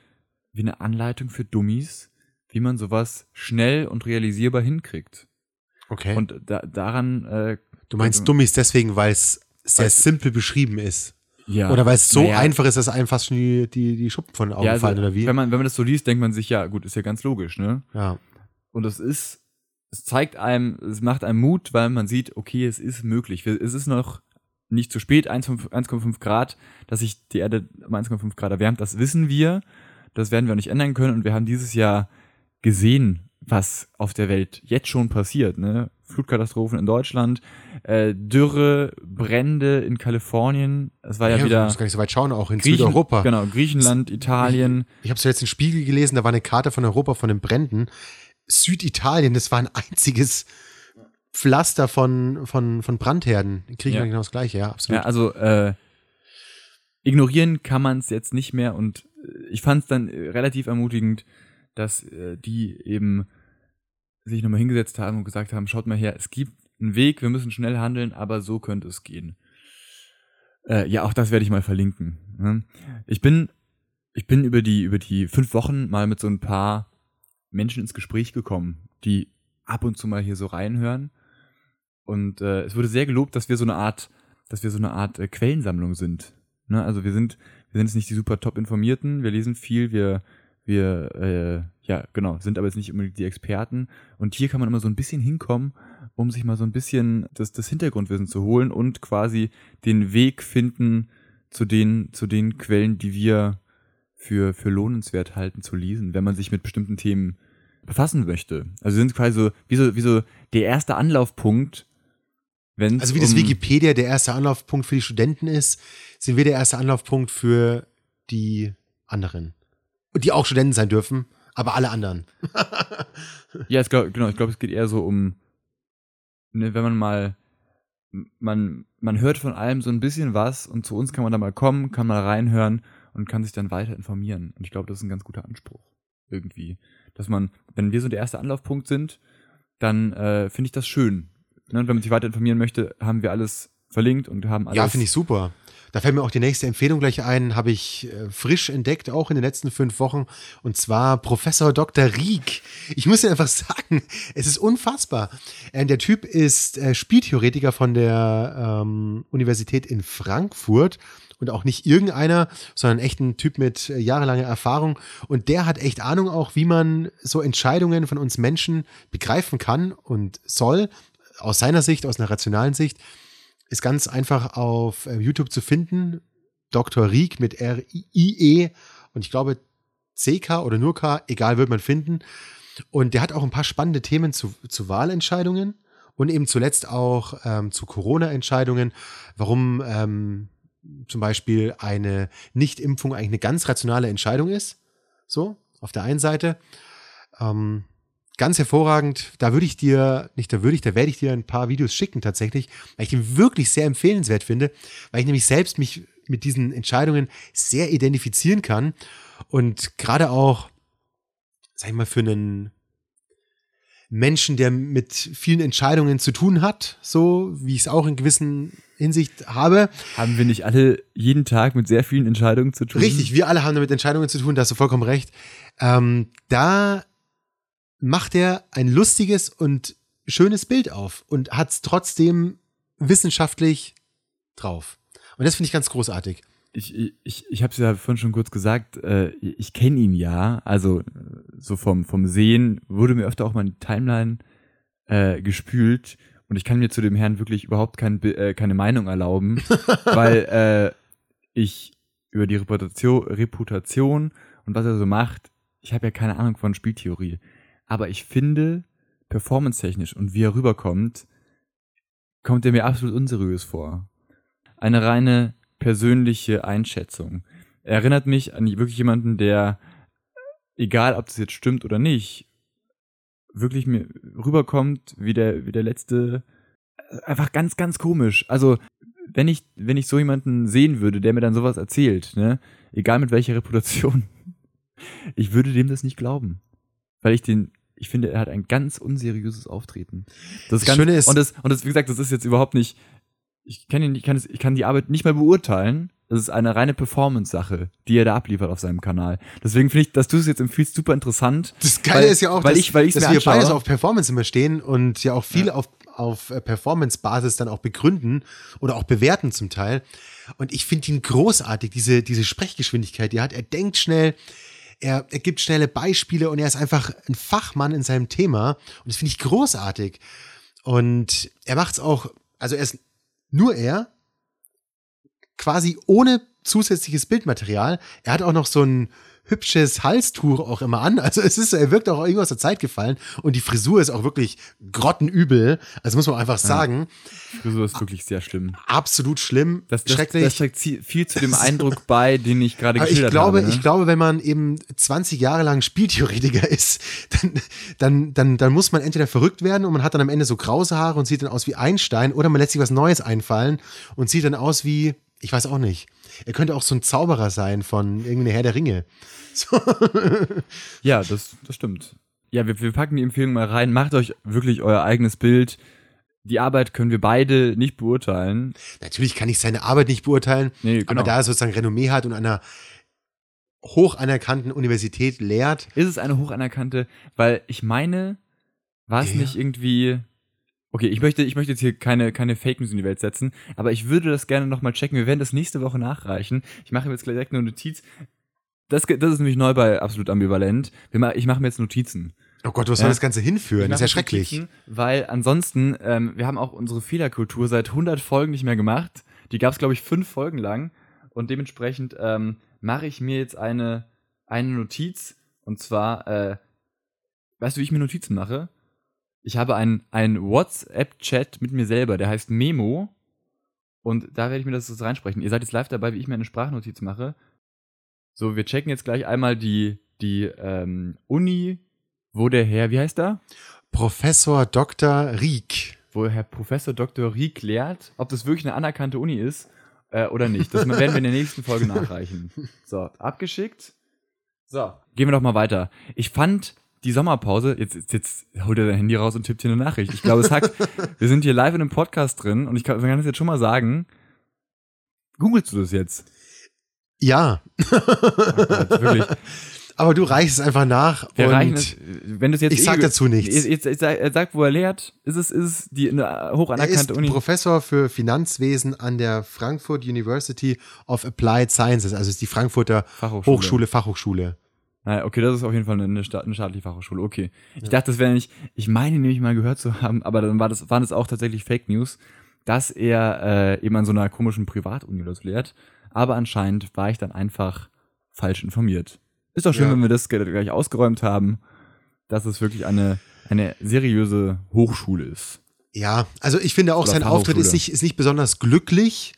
wie eine Anleitung für Dummies, wie man sowas schnell und realisierbar hinkriegt. Okay. Und da, daran. Äh, du meinst Dummies deswegen, weil es sehr simpel beschrieben ist. Ja. Oder weil es so naja. einfach ist, dass einem fast schon die, die, die Schuppen von den Augen ja, also, fallen, oder wie? Wenn man, wenn man das so liest, denkt man sich, ja, gut, ist ja ganz logisch, ne? Ja. Und es ist, es zeigt einem, es macht einem Mut, weil man sieht, okay, es ist möglich. Es ist noch nicht zu spät, 1,5 Grad, dass sich die Erde um 1,5 Grad erwärmt, das wissen wir. Das werden wir auch nicht ändern können. Und wir haben dieses Jahr gesehen, was auf der Welt jetzt schon passiert. Ne? Flutkatastrophen in Deutschland, äh, Dürre, Brände in Kalifornien. Es war ja, ja wieder. Du musst gar nicht so weit schauen, auch in Griechen, Südeuropa. Genau, Griechenland, Italien. Ich, ich habe jetzt im Spiegel gelesen, da war eine Karte von Europa von den Bränden. Süditalien, das war ein einziges Pflaster von, von, von Brandherden. In Griechenland ja. genau das gleiche, ja, absolut. Ja, also äh, ignorieren kann man es jetzt nicht mehr und äh, ich fand es dann relativ ermutigend, dass äh, die eben sich nochmal hingesetzt haben und gesagt haben, schaut mal her, es gibt einen Weg, wir müssen schnell handeln, aber so könnte es gehen. Äh, ja, auch das werde ich mal verlinken. Ne? Ich bin, ich bin über die, über die fünf Wochen mal mit so ein paar Menschen ins Gespräch gekommen, die ab und zu mal hier so reinhören. Und äh, es wurde sehr gelobt, dass wir so eine Art, dass wir so eine Art äh, Quellensammlung sind. Ne? Also wir sind, wir sind jetzt nicht die super top informierten, wir lesen viel, wir wir, äh, ja, genau, sind aber jetzt nicht unbedingt die Experten. Und hier kann man immer so ein bisschen hinkommen, um sich mal so ein bisschen das, das Hintergrundwissen zu holen und quasi den Weg finden zu den, zu den Quellen, die wir für, für lohnenswert halten zu lesen, wenn man sich mit bestimmten Themen befassen möchte. Also sind quasi so, wie so, wie so der erste Anlaufpunkt, wenn Also wie um das Wikipedia der erste Anlaufpunkt für die Studenten ist, sind wir der erste Anlaufpunkt für die anderen die auch Studenten sein dürfen, aber alle anderen. ja, ich glaub, genau, ich glaube, es geht eher so um, ne, wenn man mal, man, man hört von allem so ein bisschen was und zu uns kann man da mal kommen, kann mal reinhören und kann sich dann weiter informieren. Und ich glaube, das ist ein ganz guter Anspruch. Irgendwie. Dass man, wenn wir so der erste Anlaufpunkt sind, dann äh, finde ich das schön. Ne? Und wenn man sich weiter informieren möchte, haben wir alles verlinkt und haben alles. Ja, finde ich super. Da fällt mir auch die nächste Empfehlung gleich ein, habe ich äh, frisch entdeckt, auch in den letzten fünf Wochen, und zwar Professor Dr. Rieck. Ich muss dir einfach sagen, es ist unfassbar. Äh, der Typ ist äh, Spieltheoretiker von der ähm, Universität in Frankfurt und auch nicht irgendeiner, sondern echt ein Typ mit äh, jahrelanger Erfahrung. Und der hat echt Ahnung auch, wie man so Entscheidungen von uns Menschen begreifen kann und soll, aus seiner Sicht, aus einer rationalen Sicht. Ist ganz einfach auf äh, YouTube zu finden. Dr. Rieck mit R-I-E und ich glaube CK oder nur K, egal, wird man finden. Und der hat auch ein paar spannende Themen zu, zu Wahlentscheidungen und eben zuletzt auch ähm, zu Corona-Entscheidungen, warum ähm, zum Beispiel eine Nichtimpfung eigentlich eine ganz rationale Entscheidung ist. So, auf der einen Seite. Ähm, ganz hervorragend. Da würde ich dir, nicht da würde ich, da werde ich dir ein paar Videos schicken tatsächlich, weil ich den wirklich sehr empfehlenswert finde, weil ich nämlich selbst mich mit diesen Entscheidungen sehr identifizieren kann und gerade auch, sag ich mal, für einen Menschen, der mit vielen Entscheidungen zu tun hat, so wie ich es auch in gewissen Hinsicht habe. Haben wir nicht alle jeden Tag mit sehr vielen Entscheidungen zu tun? Richtig, wir alle haben damit Entscheidungen zu tun, da hast du vollkommen recht. Ähm, da macht er ein lustiges und schönes Bild auf und hat es trotzdem wissenschaftlich drauf. Und das finde ich ganz großartig. Ich, ich, ich habe es ja vorhin schon kurz gesagt, äh, ich kenne ihn ja, also so vom, vom Sehen wurde mir öfter auch mal in die Timeline äh, gespült und ich kann mir zu dem Herrn wirklich überhaupt kein, äh, keine Meinung erlauben, weil äh, ich über die Reputation, Reputation und was er so macht, ich habe ja keine Ahnung von Spieltheorie. Aber ich finde, performance-technisch und wie er rüberkommt, kommt er mir absolut unseriös vor. Eine reine persönliche Einschätzung. Er erinnert mich an wirklich jemanden, der, egal ob das jetzt stimmt oder nicht, wirklich mir rüberkommt wie der, wie der letzte, einfach ganz, ganz komisch. Also, wenn ich, wenn ich so jemanden sehen würde, der mir dann sowas erzählt, ne, egal mit welcher Reputation, ich würde dem das nicht glauben. Weil ich den, ich finde, er hat ein ganz unseriöses Auftreten. Das, Das ganz, Schöne ist- und das, und das, wie gesagt, das ist jetzt überhaupt nicht, ich kann ihn, ich kann es, ich kann die Arbeit nicht mehr beurteilen. Das ist eine reine Performance-Sache, die er da abliefert auf seinem Kanal. Deswegen finde ich, dass du es jetzt empfiehlst, super interessant. Das Geile weil, ist ja auch, weil dass, ich, weil dass wir anschaue. beides auf Performance immer stehen und ja auch viel Ja. auf, auf äh, Performance-Basis dann auch begründen oder auch bewerten zum Teil. Und ich finde ihn großartig, diese, diese Sprechgeschwindigkeit, die er hat. Er denkt schnell, er, er gibt schnelle Beispiele und er ist einfach ein Fachmann in seinem Thema. Und das finde ich großartig. Und er macht es auch, also er ist nur er, quasi ohne zusätzliches Bildmaterial. Er hat auch noch so ein hübsches Halstuch auch immer an. Also es ist, er wirkt auch irgendwo aus der Zeit gefallen. Und die Frisur ist auch wirklich grottenübel. Also muss man einfach sagen. Frisur ist wirklich sehr schlimm. Absolut schlimm. Das, das, schrecklich. das trägt viel zu dem Eindruck bei, den ich gerade Aber ich geschildert glaube, habe. ne? ich glaube, wenn man eben 20 Jahre lang Spieltheoretiker ist, dann, dann, dann, dann muss man entweder verrückt werden und man hat dann am Ende so krause Haare und sieht dann aus wie Einstein oder man lässt sich was Neues einfallen und sieht dann aus wie, ich weiß auch nicht. Er könnte auch so ein Zauberer sein von irgendeiner Herr der Ringe. So. Ja, das, das stimmt. Ja, wir, wir packen die Empfehlung mal rein. Macht euch wirklich euer eigenes Bild. Die Arbeit können wir beide nicht beurteilen. Natürlich kann ich seine Arbeit nicht beurteilen, Nee, genau. aber da er sozusagen Renommee hat und einer hoch anerkannten Universität lehrt, ist es eine hochanerkannte, weil ich meine, war es Ja. nicht irgendwie. Okay, ich möchte, ich möchte jetzt hier keine, keine Fake News in die Welt setzen, aber ich würde das gerne nochmal checken. Wir werden das nächste Woche nachreichen. Ich mache mir jetzt gleich direkt eine Notiz. Das, das ist nämlich neu bei Absolut Ambivalent. Wir Ich mache mir jetzt Notizen. oh Gott, wo soll Ja. das Ganze hinführen? Das ist ja schrecklich. Notizen, Weil ansonsten, ähm, wir haben auch unsere Fehlerkultur seit 100 Folgen nicht mehr gemacht. Die gab es, glaube ich, fünf Folgen lang. Und dementsprechend ähm, mache ich mir jetzt eine, eine Notiz. Und zwar, äh, weißt du, wie ich mir Notizen mache? Ich habe einen, einen WhatsApp-Chat mit mir selber, der heißt Memo. Und da werde ich mir das jetzt reinsprechen. Ihr seid jetzt live dabei, wie ich mir eine Sprachnotiz mache. So, wir checken jetzt gleich einmal die, die ähm, Uni, wo der Herr, wie heißt er? Professor Dr. Rieck. wo Herr Professor Dr. Rieck lehrt, ob das wirklich eine anerkannte Uni ist äh, oder nicht. Das werden wir in der nächsten Folge nachreichen. So, abgeschickt. So, gehen wir doch mal weiter. Ich fand die Sommerpause, jetzt, jetzt, holt er sein Handy raus und tippt hier eine Nachricht. Ich glaube, es hackt. wir sind hier live in einem Podcast drin und ich kann, kann das jetzt schon mal sagen. Googlest du das jetzt? Ja, Oh Gott, wirklich. aber du reichst es einfach nach Wir und reichen es, wenn du jetzt ich sag eh- dazu nichts. Jetzt, er sagt, wo er lehrt. Ist es, ist es die eine er ist Uni? Professor für Finanzwesen an der Frankfurt University of Applied Sciences, also ist die Frankfurter Fachhochschule. Hochschule, Fachhochschule. Naja, okay, das ist auf jeden Fall eine, Sta eine staatliche Fachhochschule. Okay. Ich dachte, das wäre nicht, ich meine nämlich mal gehört zu haben, aber dann war das, waren das auch tatsächlich Fake News, dass er äh, eben an so einer komischen Privatuni so lehrt. Aber anscheinend war ich dann einfach falsch informiert. Ist doch schön, Ja. wenn wir das gleich ausgeräumt haben, dass es wirklich eine, eine seriöse Hochschule ist. Ja, also ich finde auch, Oder sein Auftritt ist nicht, ist nicht besonders glücklich,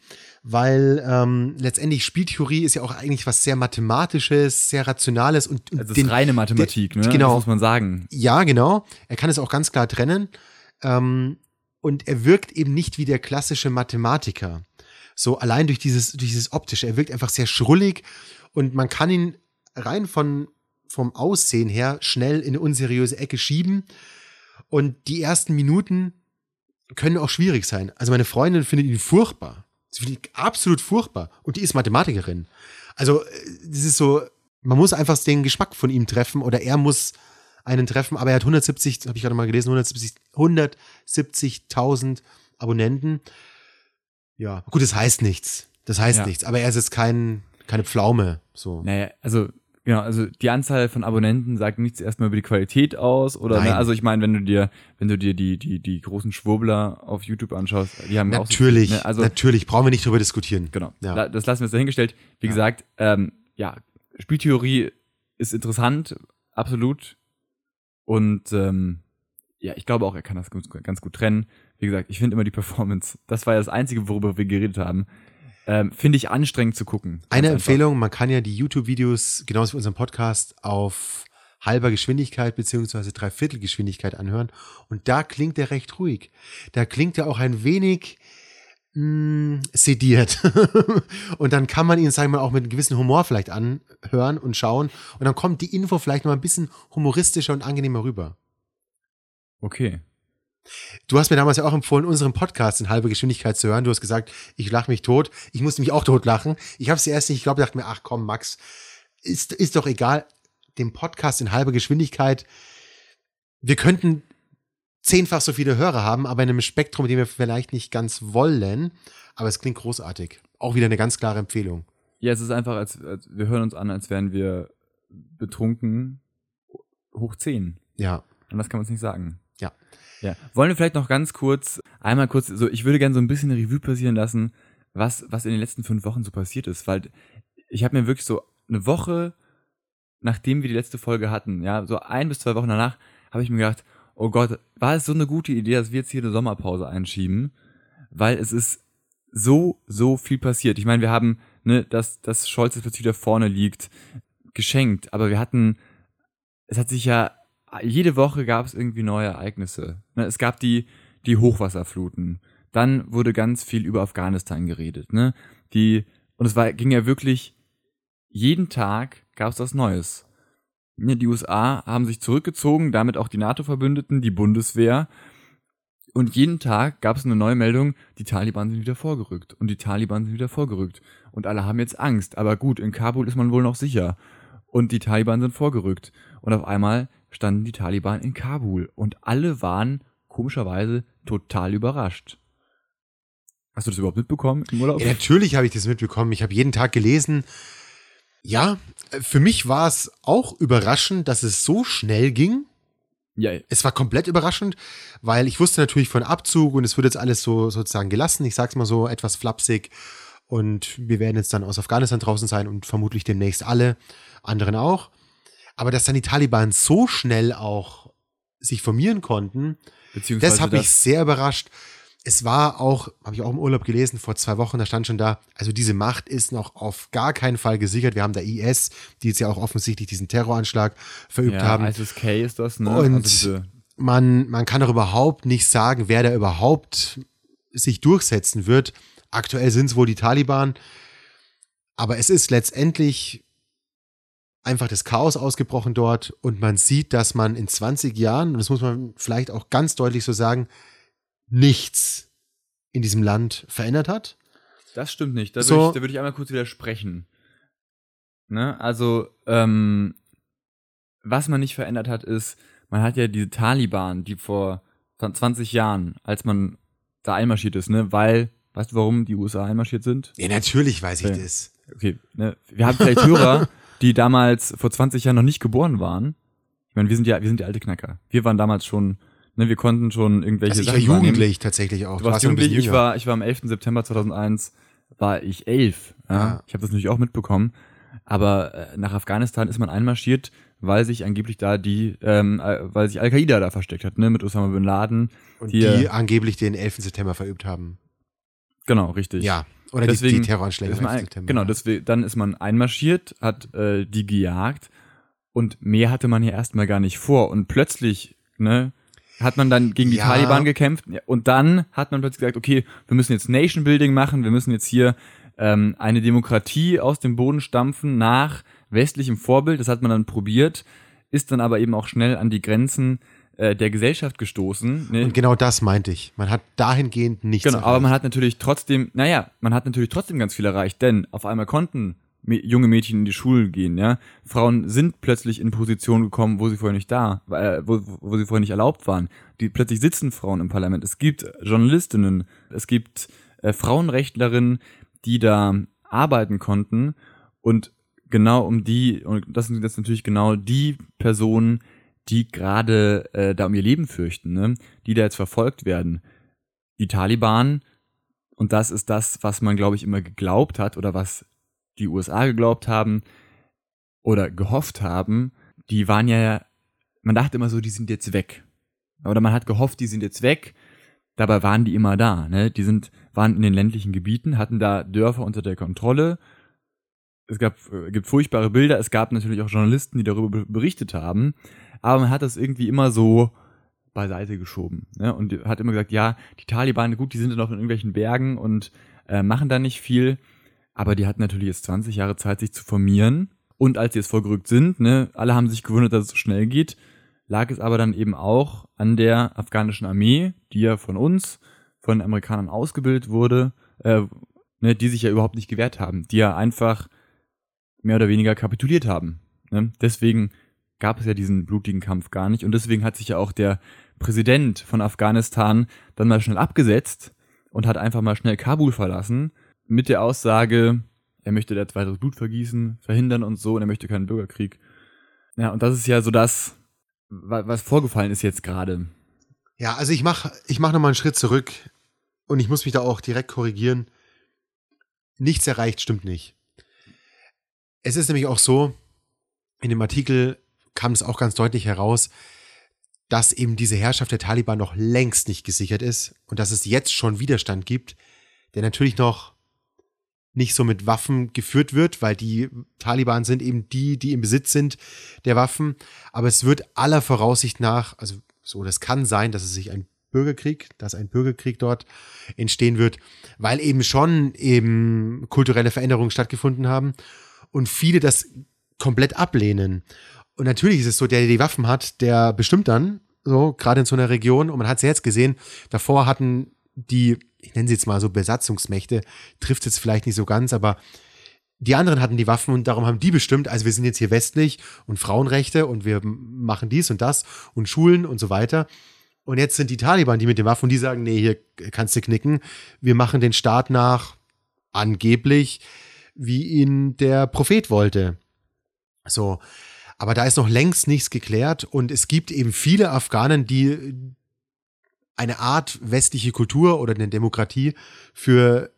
weil ähm, letztendlich Spieltheorie ist ja auch eigentlich was sehr Mathematisches, sehr Rationales und, und Es ist reine Mathematik, den- ne? genau. Das muss man sagen. Ja, genau. Er kann es auch ganz klar trennen. Ähm, und er wirkt eben nicht wie der klassische Mathematiker. So allein durch dieses, durch dieses Optische. Er wirkt einfach sehr schrullig und man kann ihn rein von, vom Aussehen her schnell in eine unseriöse Ecke schieben. Und die ersten Minuten können auch schwierig sein. Also meine Freundin findet ihn furchtbar. Sie findet ihn absolut furchtbar. Und die ist Mathematikerin. Also, äh, das ist so, man muss einfach den Geschmack von ihm treffen oder er muss einen treffen, aber er hat 170, habe ich gerade mal gelesen, 170 170.000 Abonnenten. Ja, gut, das heißt nichts. Das heißt Ja. nichts, aber er ist jetzt kein, keine Pflaume. So. Naja, also, genau, also die Anzahl von Abonnenten sagt nichts erstmal über die Qualität aus. Oder Nein. ne, also ich meine, wenn du dir, wenn du dir die, die, die großen Schwurbler auf YouTube anschaust, die haben auch so Natürlich, ne? Also natürlich, brauchen wir nicht drüber diskutieren. Genau. Ja. Das lassen wir jetzt dahingestellt. Wie Ja. gesagt, ähm, ja, Spieltheorie ist interessant, absolut. Und ähm, ja, ich glaube auch, er kann das ganz, ganz gut trennen. Wie gesagt, ich finde immer die Performance, das war ja das Einzige, worüber wir geredet haben, ähm, finde ich anstrengend zu gucken. Eine einfach. Empfehlung, man kann ja die YouTube-Videos, genauso wie unseren Podcast, auf halber Geschwindigkeit beziehungsweise Dreiviertelgeschwindigkeit anhören. Und da klingt er recht ruhig. Da klingt er auch ein wenig mh, sediert. und dann kann man ihn, sagen wir mal, auch mit einem gewissen Humor vielleicht anhören und schauen. Und dann kommt die Info vielleicht noch ein bisschen humoristischer und angenehmer rüber. Okay. Du hast mir damals ja auch empfohlen, unseren Podcast in halber Geschwindigkeit zu hören. Du hast gesagt, ich lache mich tot. Ich musste mich auch tot lachen. Ich habe es erst nicht, ich glaube, dachte mir, ach komm, Max, ist, ist doch egal. Den Podcast in halber Geschwindigkeit. Wir könnten zehnfach so viele Hörer haben, aber in einem Spektrum, den wir vielleicht nicht ganz wollen. Aber es klingt großartig. Auch wieder eine ganz klare Empfehlung. Ja, es ist einfach, als, als wir hören uns an, als wären wir betrunken hoch 10. Ja. Und das kann man es nicht sagen. Ja. Ja. Wollen wir vielleicht noch ganz kurz, einmal kurz, so, ich würde gerne so ein bisschen eine Revue passieren lassen, was, was in den letzten fünf Wochen so passiert ist, weil ich habe mir wirklich so eine Woche, nachdem wir die letzte Folge hatten, ja, so ein bis zwei Wochen danach, habe ich mir gedacht, oh Gott, war es so eine gute Idee, dass wir jetzt hier eine Sommerpause einschieben, weil es ist so, so viel passiert. Ich meine, wir haben, ne, dass, dass Scholz jetzt plötzlich wieder vorne liegt, geschenkt, aber wir hatten, es hat sich ja, jede Woche gab es irgendwie neue Ereignisse. Ne, es gab die, die Hochwasserfluten. Dann wurde ganz viel über Afghanistan geredet, ne? Die, und es war, ging ja wirklich, jeden Tag gab es was Neues. Ne, die USA haben sich zurückgezogen, damit auch die NATO-Verbündeten, die Bundeswehr. Und jeden Tag gab es eine neue Meldung, die Taliban sind wieder vorgerückt. Und die Taliban sind wieder vorgerückt. Und alle haben jetzt Angst. Aber gut, in Kabul ist man wohl noch sicher. Und die Taliban sind vorgerückt. Und auf einmal standen die Taliban in Kabul. Und alle waren komischerweise total überrascht. Hast du das überhaupt mitbekommen im Urlaub? Ja, natürlich habe ich das mitbekommen. Ich habe jeden Tag gelesen. Ja, für mich war es auch überraschend, dass es so schnell ging. Ja, Es war komplett überraschend, weil ich wusste natürlich von Abzug und es wird jetzt alles so sozusagen gelassen. Ich sag's mal so etwas flapsig. Und wir werden jetzt dann aus Afghanistan draußen sein und vermutlich demnächst alle anderen auch. Aber dass dann die Taliban so schnell auch sich formieren konnten, das hat mich sehr überrascht. Es war auch, habe ich auch im Urlaub gelesen, vor zwei Wochen, da stand schon da, also diese Macht ist noch auf gar keinen Fall gesichert. Wir haben da IS, die jetzt ja auch offensichtlich diesen Terroranschlag verübt ja, haben. ISIS-K ist das, ne? Und- also man, man kann auch überhaupt nicht sagen, wer da überhaupt sich durchsetzen wird. Aktuell sind es wohl die Taliban. Aber es ist letztendlich einfach das Chaos ausgebrochen dort und man sieht, dass man in 20 Jahren, und das muss man vielleicht auch ganz deutlich so sagen, nichts in diesem Land verändert hat. Das stimmt nicht. Da So- würde ich, da würd ich einmal kurz widersprechen. Ne? Also, ähm, was man nicht verändert hat, ist, man hat ja diese Taliban, die vor 20 Jahren, als man da einmarschiert ist, ne, weil, weißt du, warum die USA einmarschiert sind? Ja, natürlich weiß ich Okay. das. Okay, ne, wir haben vielleicht Hörer, die damals vor 20 Jahren noch nicht geboren waren. Ich meine, wir sind ja, wir sind die alte Knacker. Wir waren damals schon, ne, wir konnten schon irgendwelche Also ich war Sachen wahrnehmen. jugendlich tatsächlich auch. Du warst jugendlich, ich war, ich war am 11. September 2001, war ich elf. Ja? Ja. Ich habe das natürlich auch mitbekommen. Aber äh, nach Afghanistan ist man einmarschiert, weil sich angeblich da die, ähm, äh, weil sich Al-Qaida da versteckt hat, ne, mit Osama bin Laden. Und die, die, angeblich den 11. September verübt haben. Genau, richtig. Ja. Oder Deswegen die, die Terroranschläge man 11. ein, September. genau, deswegen, dann ist man einmarschiert, hat äh, die gejagt und mehr hatte man ja erstmal gar nicht vor. Und plötzlich, ne, hat man dann gegen die Ja. Taliban gekämpft und dann hat man plötzlich gesagt, okay, wir müssen jetzt Nation Building machen, wir müssen jetzt hier ähm, eine Demokratie aus dem Boden stampfen nach westlichem Vorbild. Das hat man dann probiert, ist dann aber eben auch schnell an die Grenzen äh, der Gesellschaft gestoßen. Ne? Und genau das meinte ich. Man hat dahingehend nichts Genau, aber erreicht. man hat natürlich trotzdem, naja, man hat natürlich trotzdem ganz viel erreicht, denn auf einmal konnten junge Mädchen in die Schule gehen, ja. Frauen sind plötzlich in Positionen gekommen, wo sie vorher nicht da, äh, wo, wo sie vorher nicht erlaubt waren. Die plötzlich sitzen Frauen im Parlament. Es gibt Journalistinnen, es gibt äh, Frauenrechtlerinnen, die da arbeiten konnten und genau um die, und das sind jetzt natürlich genau die Personen, die gerade äh, da um ihr Leben fürchten, ne? die da jetzt verfolgt werden. Die Taliban, und das ist das, was man, glaube ich, immer geglaubt hat oder was die USA geglaubt haben oder gehofft haben, die waren ja, man dachte immer so, die sind jetzt weg. Oder man hat gehofft, die sind jetzt weg, dabei waren die immer da. Ne? Die sind, waren in den ländlichen Gebieten, hatten da Dörfer unter der Kontrolle. Es gab, äh, gibt furchtbare Bilder, es gab natürlich auch Journalisten, die darüber be- berichtet haben, aber man hat das irgendwie immer so beiseite geschoben. Ne? Und hat immer gesagt, ja, die Taliban, gut, die sind noch in irgendwelchen Bergen und äh, machen da nicht viel, aber die hatten natürlich jetzt 20 Jahre Zeit, sich zu formieren. Und als sie jetzt vorgerückt sind, ne, alle haben sich gewundert, dass es so schnell geht, lag es aber dann eben auch an der afghanischen Armee, die ja von uns, von Amerikanern ausgebildet wurde, äh, ne, die sich ja überhaupt nicht gewehrt haben, die ja einfach mehr oder weniger kapituliert haben. Ne? Deswegen gab es ja diesen blutigen Kampf gar nicht und deswegen hat sich ja auch der Präsident von Afghanistan dann mal schnell abgesetzt und hat einfach mal schnell Kabul verlassen mit der Aussage, er möchte das weiteres Blutvergießen verhindern und so und er möchte keinen Bürgerkrieg. Ja, und das ist ja so das, wa- was vorgefallen ist jetzt gerade. Ja, also ich mach, ich mach nochmal einen Schritt zurück und ich muss mich da auch direkt korrigieren. Nichts erreicht stimmt nicht. Es ist nämlich auch so, in dem Artikel kam es auch ganz deutlich heraus, dass eben diese Herrschaft der Taliban noch längst nicht gesichert ist und dass es jetzt schon Widerstand gibt, der natürlich noch nicht so mit Waffen geführt wird, weil die Taliban sind eben die, die im Besitz sind der Waffen. Aber es wird aller Voraussicht nach, also so, das kann sein, dass es sich ein Bürgerkrieg, dass ein Bürgerkrieg dort entstehen wird, weil eben schon eben kulturelle Veränderungen stattgefunden haben und viele das komplett ablehnen. Und natürlich ist es so, der, der die Waffen hat, der bestimmt dann, so, gerade in so einer Region, und man hat es ja jetzt gesehen, davor hatten die, ich nenne sie jetzt mal so Besatzungsmächte, trifft es jetzt vielleicht nicht so ganz, aber die anderen hatten die Waffen und darum haben die bestimmt, also wir sind jetzt hier westlich und Frauenrechte und wir machen dies und das und Schulen und so weiter. Und jetzt sind die Taliban, die mit den Waffen, und die sagen, nee, hier kannst du knicken. Wir machen den Staat nach, angeblich, wie ihn der Prophet wollte. So. Aber da ist noch längst nichts geklärt und es gibt eben viele Afghanen, die eine Art westliche Kultur oder eine Demokratie für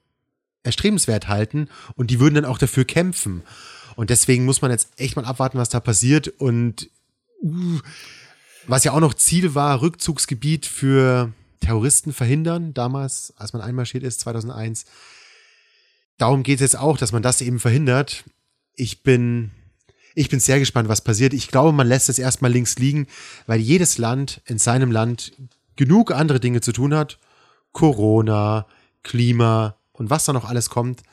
erstrebenswert halten und die würden dann auch dafür kämpfen. Und deswegen muss man jetzt echt mal abwarten, was da passiert. Und uh, was ja auch noch Ziel war, Rückzugsgebiet für Terroristen verhindern, damals, als man einmarschiert ist, 2001. Darum geht es jetzt auch, dass man das eben verhindert. Ich bin, ich bin sehr gespannt, was passiert. Ich glaube, man lässt es erstmal links liegen, weil jedes Land in seinem Land genug andere Dinge zu tun hat. Corona, Klima und was da noch alles kommt.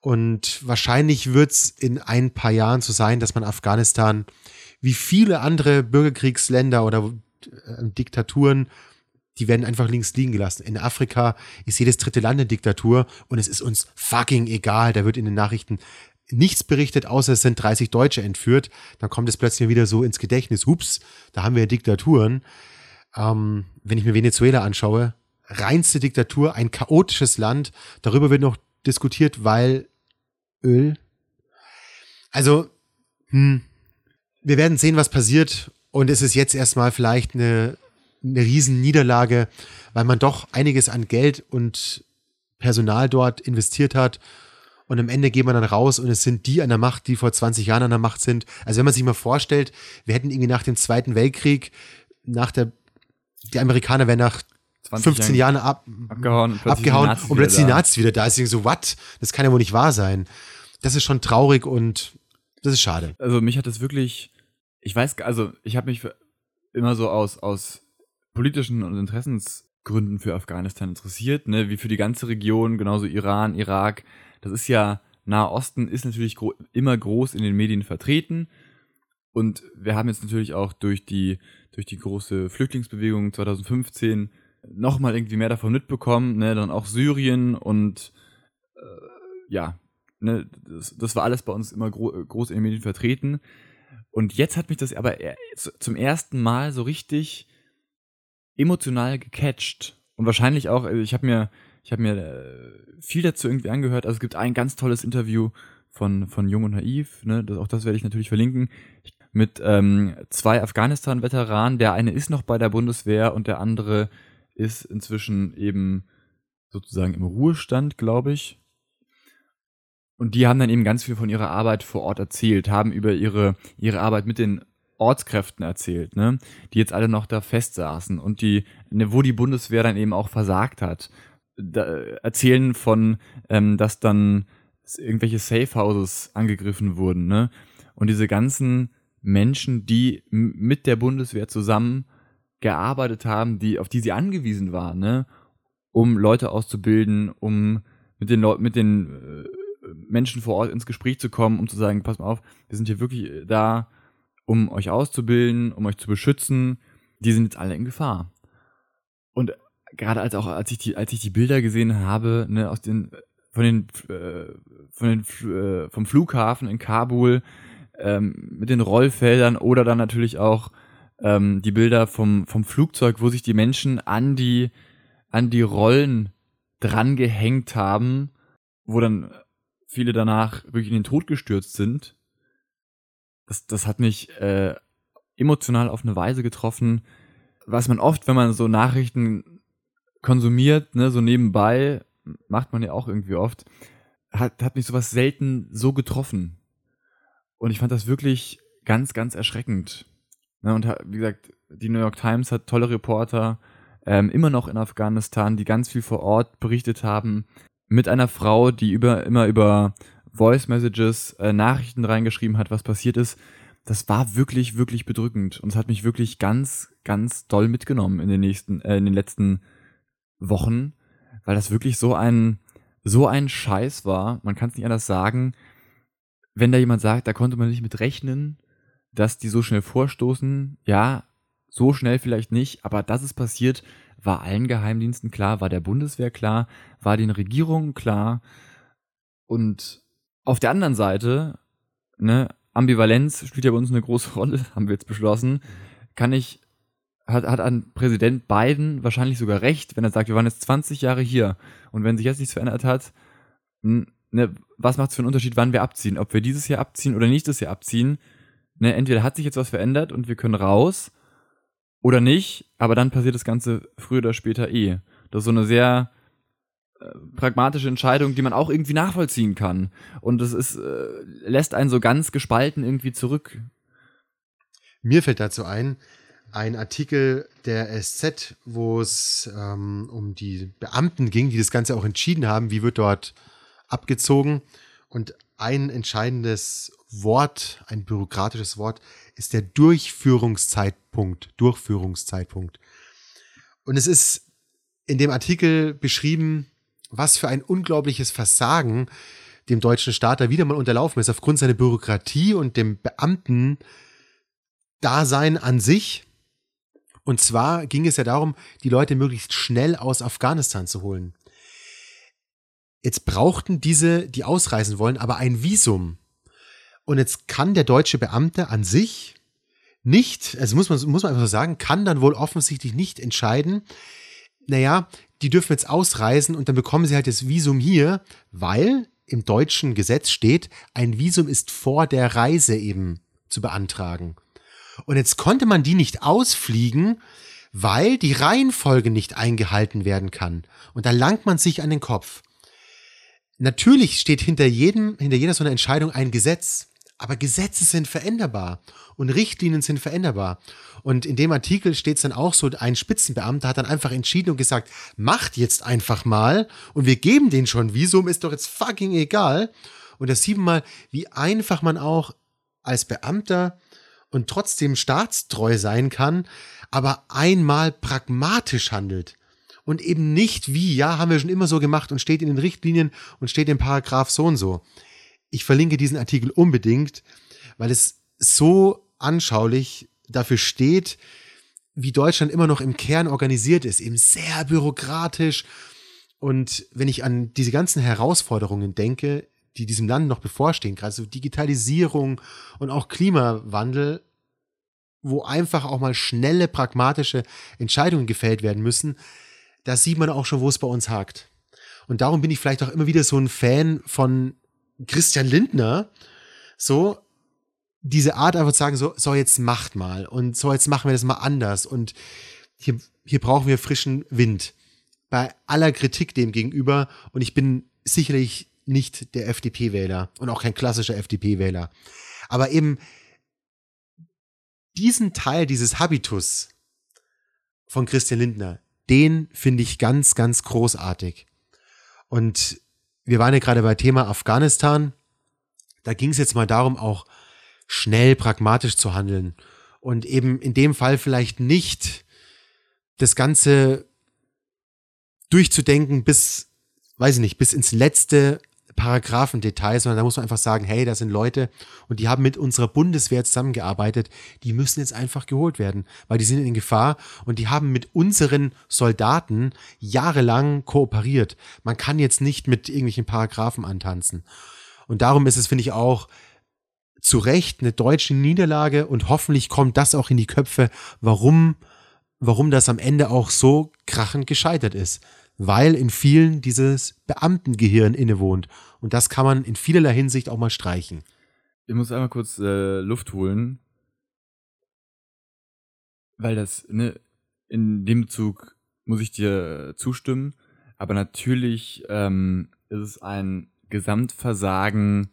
Und wahrscheinlich wird es in ein paar Jahren so sein, dass man Afghanistan wie viele andere Bürgerkriegsländer oder äh, Diktaturen, die werden einfach links liegen gelassen. In Afrika ist jedes dritte Land eine Diktatur und es ist uns fucking egal. Da wird in den Nachrichten nichts berichtet, außer es sind 30 Deutsche entführt. Dann kommt es plötzlich wieder so ins Gedächtnis. Hups, da haben wir Diktaturen. Ähm, wenn ich mir Venezuela anschaue, reinste Diktatur, ein chaotisches Land. Darüber wird noch diskutiert, weil Öl. Also, hm, wir werden sehen, was passiert. Und es ist jetzt erstmal vielleicht eine, eine Riesenniederlage, weil man doch einiges an Geld und Personal dort investiert hat. Und am Ende geht man dann raus und es sind die an der Macht, die vor 20 Jahren an der Macht sind. Also wenn man sich mal vorstellt, wir hätten irgendwie nach dem Zweiten Weltkrieg, nach der, die Amerikaner wären nach 15 Jahren ab, abgehauen, und plötzlich abgehauen die Nazis und plötzlich die wieder da. Nazis wieder da. Ist irgendwie so, what? Das kann ja wohl nicht wahr sein. Das ist schon traurig und das ist schade. Also mich hat das wirklich, ich weiß, also ich habe mich immer so aus, aus politischen und Interessensgründen für Afghanistan interessiert, ne, wie für die ganze Region, genauso Iran, Irak. Das ist ja, Nahe Osten ist natürlich gro immer groß in den Medien vertreten. Und wir haben jetzt natürlich auch durch die, durch die große Flüchtlingsbewegung 2015 nochmal irgendwie mehr davon mitbekommen, ne, dann auch Syrien und äh, ja, ne, das, das war alles bei uns immer gro groß in den Medien vertreten. Und jetzt hat mich das aber z- zum ersten Mal so richtig emotional gecatcht. Und wahrscheinlich auch, also ich habe mir, ich habe mir äh, viel dazu irgendwie angehört. Also es gibt ein ganz tolles Interview von, von Jung und Naiv, ne, das, auch das werde ich natürlich verlinken, mit ähm, zwei Afghanistan-Veteranen. Der eine ist noch bei der Bundeswehr und der andere ist inzwischen eben sozusagen im Ruhestand, glaube ich. Und die haben dann eben ganz viel von ihrer Arbeit vor Ort erzählt, haben über ihre, ihre Arbeit mit den Ortskräften erzählt, ne, die jetzt alle noch da festsaßen und die, ne, wo die Bundeswehr dann eben auch versagt hat. Da, erzählen von, ähm, dass dann irgendwelche Safe Houses angegriffen wurden, ne? Und diese ganzen Menschen, die mit der Bundeswehr zusammen gearbeitet haben, die, auf die sie angewiesen waren, ne? Um Leute auszubilden, um mit den Leuten, mit den äh, Menschen vor Ort ins Gespräch zu kommen, um zu sagen, pass mal auf, wir sind hier wirklich äh, da, um euch auszubilden, um euch zu beschützen. Die sind jetzt alle in Gefahr. Und gerade als auch als ich die als ich die Bilder gesehen habe, ne, aus den von den äh, von den äh, vom Flughafen in Kabul ähm, mit den Rollfeldern oder dann natürlich auch ähm, die Bilder vom vom Flugzeug, wo sich die Menschen an die an die Rollen dran gehängt haben, wo dann viele danach wirklich in den Tod gestürzt sind. Das, das hat mich äh, emotional auf eine Weise getroffen, was man oft, wenn man so Nachrichten konsumiert, ne, so nebenbei, macht man ja auch irgendwie oft, hat, hat mich sowas selten so getroffen. Und ich fand das wirklich ganz, ganz erschreckend. Ne, und wie gesagt, die New York Times hat tolle Reporter, ähm, immer noch in Afghanistan, die ganz viel vor Ort berichtet haben, mit einer Frau, die über, immer über Voice Messages äh, Nachrichten reingeschrieben hat, was passiert ist. Das war wirklich, wirklich bedrückend. Und es hat mich wirklich ganz, ganz doll mitgenommen in den nächsten, äh, in den letzten Wochen, weil das wirklich so ein, so ein Scheiß war. Man kann es nicht anders sagen. Wenn da jemand sagt, da konnte man nicht mit rechnen, dass die so schnell vorstoßen, ja, so schnell vielleicht nicht, aber dass es passiert, war allen Geheimdiensten klar, war der Bundeswehr klar, war den Regierungen klar. Und auf der anderen Seite, ne, Ambivalenz spielt ja bei uns eine große Rolle, haben wir jetzt beschlossen, kann ich, hat, hat an Präsident Biden wahrscheinlich sogar recht, wenn er sagt, wir waren jetzt 20 Jahre hier und wenn sich jetzt nichts verändert hat, ne, was macht es für einen Unterschied, wann wir abziehen? Ob wir dieses Jahr abziehen oder nächstes Jahr abziehen? Ne, entweder hat sich jetzt was verändert und wir können raus oder nicht, aber dann passiert das Ganze früher oder später eh. Das ist so eine sehr äh, pragmatische Entscheidung, die man auch irgendwie nachvollziehen kann. Und das ist, äh, lässt einen so ganz gespalten irgendwie zurück. Mir fällt dazu ein, ein Artikel der SZ, wo es ähm, um die Beamten ging, die das Ganze auch entschieden haben, wie wird dort abgezogen. Und ein entscheidendes Wort, ein bürokratisches Wort, ist der Durchführungszeitpunkt. Durchführungszeitpunkt. Und es ist in dem Artikel beschrieben, was für ein unglaubliches Versagen dem deutschen Staat da wieder mal unterlaufen ist, aufgrund seiner Bürokratie und dem Beamten Dasein an sich. Und zwar ging es ja darum, die Leute möglichst schnell aus Afghanistan zu holen. Jetzt brauchten diese, die ausreisen wollen, aber ein Visum. Und jetzt kann der deutsche Beamte an sich nicht, also muss man, muss man einfach so sagen, kann dann wohl offensichtlich nicht entscheiden, naja, die dürfen jetzt ausreisen und dann bekommen sie halt das Visum hier, weil im deutschen Gesetz steht, ein Visum ist vor der Reise eben zu beantragen. Und jetzt konnte man die nicht ausfliegen, weil die Reihenfolge nicht eingehalten werden kann. Und da langt man sich an den Kopf. natürlich steht hinter jedem, hinter jeder so einer Entscheidung ein Gesetz. Aber Gesetze sind veränderbar und Richtlinien sind veränderbar. Und in dem Artikel steht es dann auch so, ein Spitzenbeamter hat dann einfach entschieden und gesagt, macht jetzt einfach mal und wir geben den schon Visum, ist doch jetzt fucking egal. Und da sieht man mal, wie einfach man auch als Beamter und trotzdem staatstreu sein kann, aber einmal pragmatisch handelt. Und eben nicht wie, ja, haben wir schon immer so gemacht und steht in den Richtlinien und steht im Paragraph so und so ich verlinke diesen Artikel unbedingt, weil es so anschaulich dafür steht, wie Deutschland immer noch im Kern organisiert ist, eben sehr bürokratisch. Und wenn ich an diese ganzen Herausforderungen denke, die diesem Land noch bevorstehen, gerade so Digitalisierung und auch Klimawandel, wo einfach auch mal schnelle, pragmatische Entscheidungen gefällt werden müssen, da sieht man auch schon, wo es bei uns hakt. Und darum bin ich vielleicht auch immer wieder so ein Fan von Christian Lindner so diese Art einfach zu sagen, so, so jetzt macht mal und so jetzt machen wir das mal anders und hier, hier brauchen wir frischen Wind. Bei aller Kritik dem gegenüber und ich bin sicherlich nicht der FDP-Wähler und auch kein klassischer FDP-Wähler. Aber eben diesen Teil dieses Habitus von Christian Lindner, den finde ich ganz, ganz großartig. Und wir waren ja gerade bei Thema Afghanistan. Da ging es jetzt mal darum, auch schnell pragmatisch zu handeln und eben in dem Fall vielleicht nicht das Ganze durchzudenken bis, weiß ich nicht, bis ins letzte Paragraphendetail, sondern da muss man einfach sagen, hey, da sind Leute und die haben mit unserer Bundeswehr zusammengearbeitet, die müssen jetzt einfach geholt werden, weil die sind in Gefahr und die haben mit unseren Soldaten jahrelang kooperiert. Man kann jetzt nicht mit irgendwelchen Paragraphen antanzen. Und darum ist es, finde ich, auch zu Recht eine deutsche Niederlage und hoffentlich kommt das auch in die Köpfe, warum, warum das am Ende auch so krachend gescheitert ist weil in vielen dieses Beamtengehirn innewohnt. Und das kann man in vielerlei Hinsicht auch mal streichen. Ich muss einmal kurz äh, Luft holen, weil das, ne, in dem Zug muss ich dir zustimmen, aber natürlich ähm, ist es ein Gesamtversagen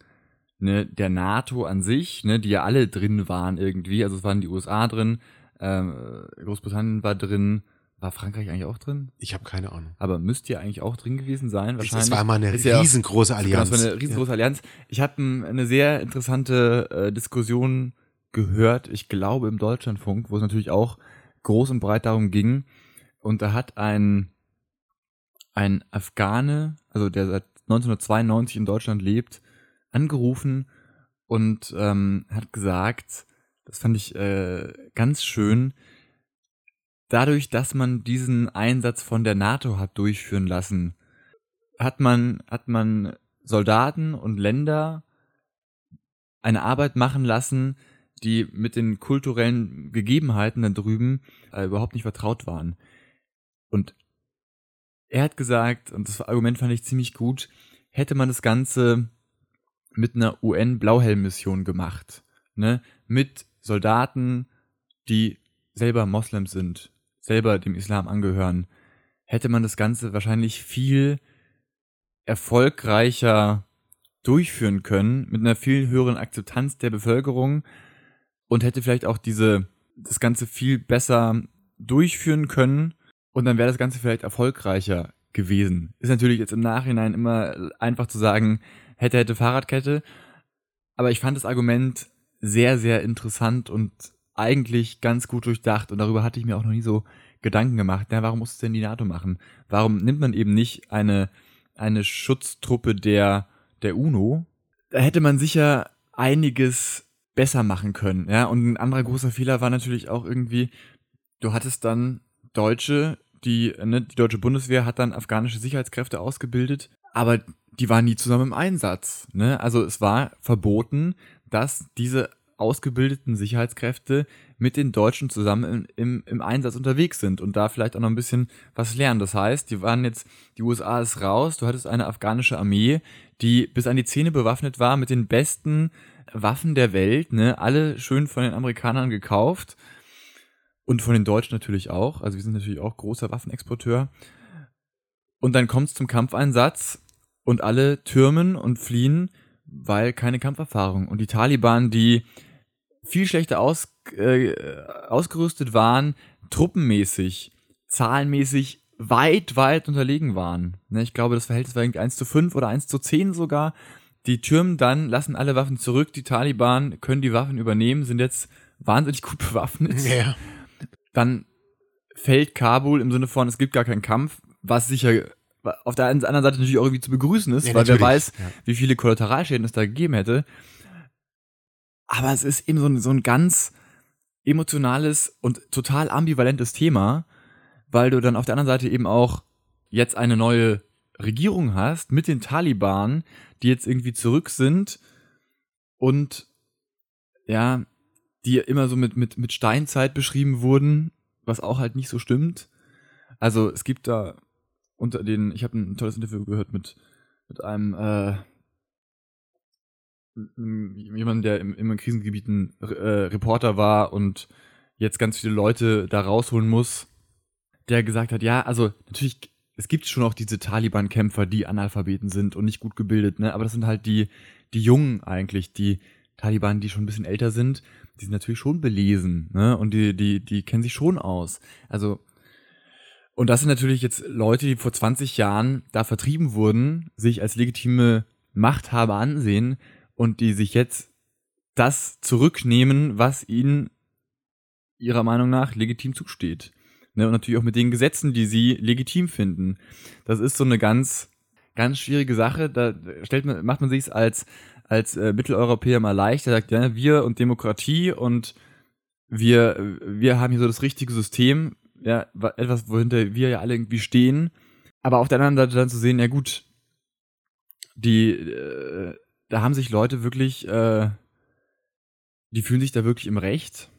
ne, der NATO an sich, ne, die ja alle drin waren irgendwie. Also es waren die USA drin, ähm, Großbritannien war drin, war Frankreich eigentlich auch drin? Ich habe keine Ahnung. Aber müsste ja eigentlich auch drin gewesen sein, wahrscheinlich. Das war mal eine riesengroße ja, Allianz. Das war eine riesengroße ja. Allianz. Ich habe eine sehr interessante äh, Diskussion gehört, ich glaube im Deutschlandfunk, wo es natürlich auch groß und breit darum ging. Und da hat ein, ein Afghane, also der seit 1992 in Deutschland lebt, angerufen und ähm, hat gesagt, das fand ich äh, ganz schön, dadurch, dass man diesen Einsatz von der NATO hat durchführen lassen, hat man, hat man Soldaten und Länder eine Arbeit machen lassen, die mit den kulturellen Gegebenheiten da drüben äh, überhaupt nicht vertraut waren. Und er hat gesagt, und das Argument fand ich ziemlich gut, hätte man das Ganze mit einer UN-Blauhelm-Mission gemacht, ne, mit Soldaten, die selber Moslems sind, selber dem Islam angehören, hätte man das Ganze wahrscheinlich viel erfolgreicher durchführen können, mit einer viel höheren Akzeptanz der Bevölkerung und hätte vielleicht auch diese, das Ganze viel besser durchführen können und dann wäre das Ganze vielleicht erfolgreicher gewesen. Ist natürlich jetzt im Nachhinein immer einfach zu sagen, hätte, hätte Fahrradkette, aber ich fand das Argument sehr, sehr interessant und eigentlich ganz gut durchdacht und darüber hatte ich mir auch noch nie so Gedanken gemacht. Na, warum muss es denn die NATO machen? Warum nimmt man eben nicht eine, eine Schutztruppe der, der UNO? Da hätte man sicher einiges besser machen können, ja. Und ein anderer großer Fehler war natürlich auch irgendwie, du hattest dann Deutsche, die, ne, die deutsche Bundeswehr hat dann afghanische Sicherheitskräfte ausgebildet, aber die waren nie zusammen im Einsatz, ne? Also es war verboten, dass diese ausgebildeten Sicherheitskräfte mit den Deutschen zusammen im, im, Einsatz unterwegs sind und da vielleicht auch noch ein bisschen was lernen. Das heißt, die waren jetzt, die USA ist raus, du hattest eine afghanische Armee, die bis an die Zähne bewaffnet war mit den besten Waffen der Welt, ne, alle schön von den Amerikanern gekauft und von den Deutschen natürlich auch. Also wir sind natürlich auch großer Waffenexporteur. Und dann kommt es zum Kampfeinsatz und alle türmen und fliehen, weil keine Kampferfahrung. Und die Taliban, die viel schlechter aus, äh, ausgerüstet waren, truppenmäßig, zahlenmäßig weit, weit unterlegen waren. Ne, ich glaube, das Verhältnis war irgendwie 1 zu 5 oder 1 zu 10 sogar. Die türmen dann, lassen alle Waffen zurück, die Taliban können die Waffen übernehmen, sind jetzt wahnsinnig gut bewaffnet. Ja. Dann fällt Kabul im Sinne von, es gibt gar keinen Kampf, was sicher auf der anderen Seite natürlich auch irgendwie zu begrüßen ist, Ja, weil wer weiß, ja. wie viele Kollateralschäden es da gegeben hätte. Aber es ist eben so ein, so ein ganz emotionales und total ambivalentes Thema, weil du dann auf der anderen Seite eben auch jetzt eine neue Regierung hast mit den Taliban, die jetzt irgendwie zurück sind und ja, die immer so mit, mit, mit Steinzeit beschrieben wurden, was auch halt nicht so stimmt. Also es gibt da unter den, ich habe ein tolles Interview gehört mit, mit einem äh, jemand, der im, im Krisengebieten äh, Reporter war und jetzt ganz viele Leute da rausholen muss, der gesagt hat, ja, also natürlich, es gibt schon auch diese Taliban-Kämpfer, die Analphabeten sind und nicht gut gebildet, ne? Aber das sind halt die, die Jungen eigentlich, die Taliban, die schon ein bisschen älter sind, die sind natürlich schon belesen, ne? Und die, die, die kennen sich schon aus. Also, und das sind natürlich jetzt Leute, die vor 20 Jahren da vertrieben wurden, sich als legitime Machthaber ansehen und die sich jetzt das zurücknehmen, was ihnen ihrer Meinung nach legitim zusteht. Ne, und natürlich auch mit den Gesetzen, die sie legitim finden. Das ist so eine ganz, ganz schwierige Sache. Da stellt man, macht man sich als, als äh, Mitteleuropäer mal leicht. Er sagt, ja, wir und Demokratie und wir, wir haben hier so das richtige System. Ja, wa- etwas, wohinter wir ja alle irgendwie stehen. Aber auf der anderen Seite dann zu sehen, ja gut, die, äh, da haben sich Leute wirklich, äh, die fühlen sich da wirklich im Recht.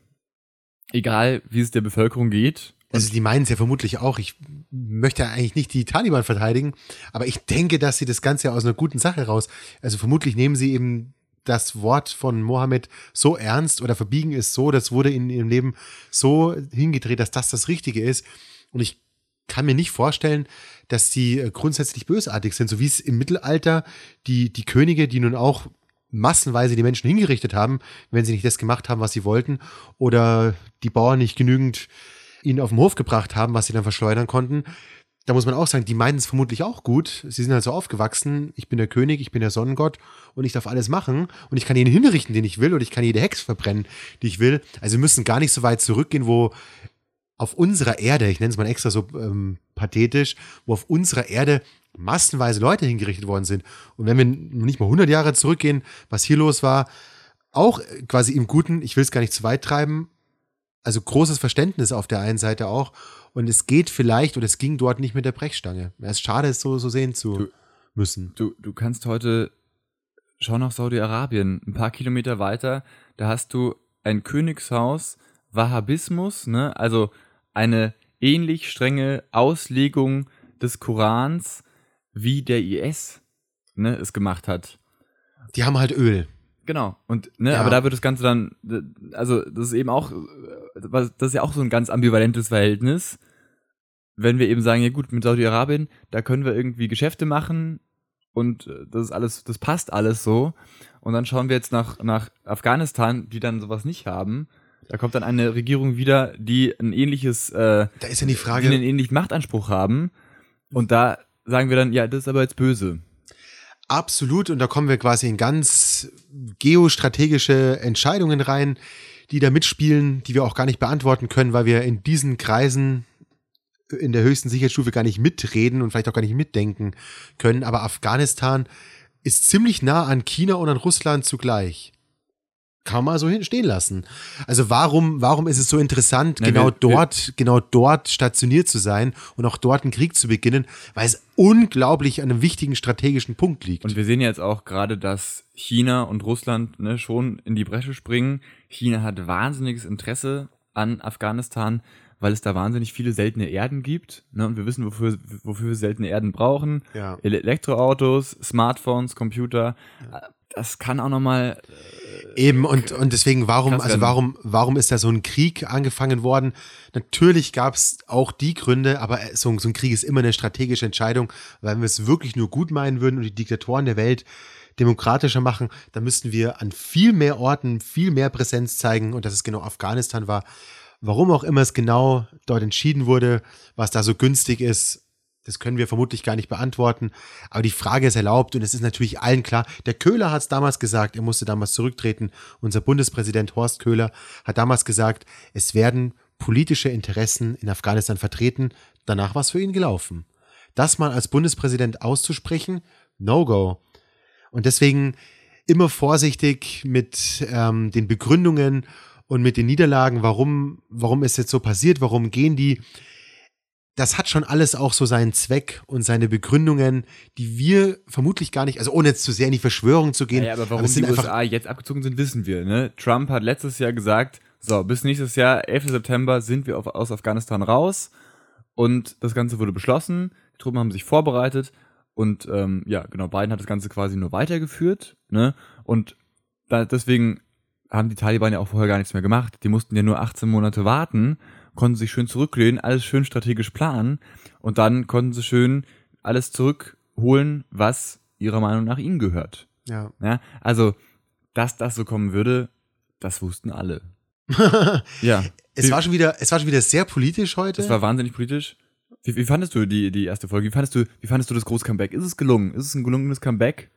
Egal, wie es der Bevölkerung geht. Also die meinen es ja vermutlich auch. Ich möchte ja eigentlich nicht die Taliban verteidigen, aber ich denke, dass sie das Ganze aus einer guten Sache raus. Also vermutlich nehmen sie eben das Wort von Mohammed so ernst oder verbiegen es so, das wurde in ihrem Leben so hingedreht, dass das das Richtige ist. Und ich kann mir nicht vorstellen, dass die äh, grundsätzlich bösartig sind, so wie es im Mittelalter die, die Könige, die nun auch massenweise die Menschen hingerichtet haben, wenn sie nicht das gemacht haben, was sie wollten, oder die Bauern nicht genügend ihnen auf den Hof gebracht haben, was sie dann verschleudern konnten. Da muss man auch sagen, die meinen es vermutlich auch gut. Sie sind halt so aufgewachsen, ich bin der König, ich bin der Sonnengott und ich darf alles machen und ich kann jeden hinrichten, den ich will und ich kann jede Hex verbrennen, die ich will. Also wir müssen gar nicht so weit zurückgehen, wo auf unserer Erde, ich nenne es mal extra so ähm, pathetisch, wo auf unserer Erde massenweise Leute hingerichtet worden sind. Und wenn wir nicht mal 100 Jahre zurückgehen, was hier los war, auch quasi im Guten, ich will es gar nicht zu weit treiben, also großes Verständnis auf der einen Seite auch. Und es geht vielleicht oder es ging dort nicht mit der Brechstange. Es ist schade, es so, so sehen zu Du- müssen. Du, du kannst heute, schau nach Saudi-Arabien, ein paar Kilometer weiter, da hast du ein Königshaus, Wahhabismus, ne? also eine ähnlich strenge Auslegung des Korans, wie der IS ne, es gemacht hat. Die haben halt Öl. Genau. Und ne, Ja. aber da wird das Ganze dann, also das ist eben auch, das ist ja auch so ein ganz ambivalentes Verhältnis. Wenn wir eben sagen, ja gut, mit Saudi-Arabien, da können wir irgendwie Geschäfte machen und äh, das ist alles, das passt alles so. Und dann schauen wir jetzt nach, nach Afghanistan, die dann sowas nicht haben. Da kommt dann eine Regierung wieder, die ein ähnliches, äh, Da ist ja die die Frage, einen ähnlichen Machtanspruch haben. Und da sagen wir dann, ja, das ist aber jetzt böse. Absolut, und da kommen wir quasi in ganz geostrategische Entscheidungen rein, die da mitspielen, die wir auch gar nicht beantworten können, weil wir in diesen Kreisen in der höchsten Sicherheitsstufe gar nicht mitreden und vielleicht auch gar nicht mitdenken können. Aber Afghanistan ist ziemlich nah an China und an Russland zugleich. Kann man so hinstehen lassen. Also warum, warum ist es so interessant, Na, genau wir- wir- dort, genau dort stationiert zu sein und auch dort einen Krieg zu beginnen, weil es unglaublich an einem wichtigen strategischen Punkt liegt. Und wir sehen jetzt auch gerade, dass China und Russland ne, schon in die Bresche springen. China hat wahnsinniges Interesse an Afghanistan, weil es da wahnsinnig viele seltene Erden gibt. Ne? Und wir wissen, wofür, wofür wir seltene Erden brauchen. Ja. Ele Elektroautos, Smartphones, Computer. Das kann auch nochmal. Eben, und, und deswegen, warum, also warum, warum ist da so ein Krieg angefangen worden? Natürlich gab es auch die Gründe, aber so, so ein Krieg ist immer eine strategische Entscheidung. Weil wenn wir es wirklich nur gut meinen würden und die Diktatoren der Welt demokratischer machen, dann müssten wir an viel mehr Orten viel mehr Präsenz zeigen und dass es genau Afghanistan war. Warum auch immer es genau dort entschieden wurde, was da so günstig ist, das können wir vermutlich gar nicht beantworten. Aber die Frage ist erlaubt und es ist natürlich allen klar. Der Köhler hat es damals gesagt, er musste damals zurücktreten. Unser Bundespräsident Horst Köhler hat damals gesagt, es werden politische Interessen in Afghanistan vertreten. Danach war es für ihn gelaufen. Das mal als Bundespräsident auszusprechen, no go. Und deswegen immer vorsichtig mit ähm, den Begründungen und mit den Niederlagen, warum, warum ist jetzt so passiert, warum gehen die. Das hat schon alles auch so seinen Zweck und seine Begründungen, die wir vermutlich gar nicht, also ohne jetzt zu sehr in die Verschwörung zu gehen. Ja, aber warum es die USA jetzt abgezogen sind, wissen wir. Ne? Trump hat letztes Jahr gesagt, so, bis nächstes Jahr, 11. September, sind wir auf, aus Afghanistan raus. Und das Ganze wurde beschlossen. Die Truppen haben sich vorbereitet. Und ähm, ja, genau, Biden hat das Ganze quasi nur weitergeführt. Ne? Und da, deswegen haben die Taliban ja auch vorher gar nichts mehr gemacht. Die mussten ja nur 18 Monate warten, konnten sich schön zurücklehnen, alles schön strategisch planen. Und dann konnten sie schön alles zurückholen, was ihrer Meinung nach ihnen gehört. ja. Ja, also, dass das so kommen würde, das wussten alle. ja, Es war schon wieder, es war schon wieder sehr politisch heute. das war wahnsinnig politisch. Wie, wie fandest du die, die erste Folge? Wie fandest du, wie fandest du das Groß-Comeback? Ist es gelungen? Ist es ein gelungenes Comeback?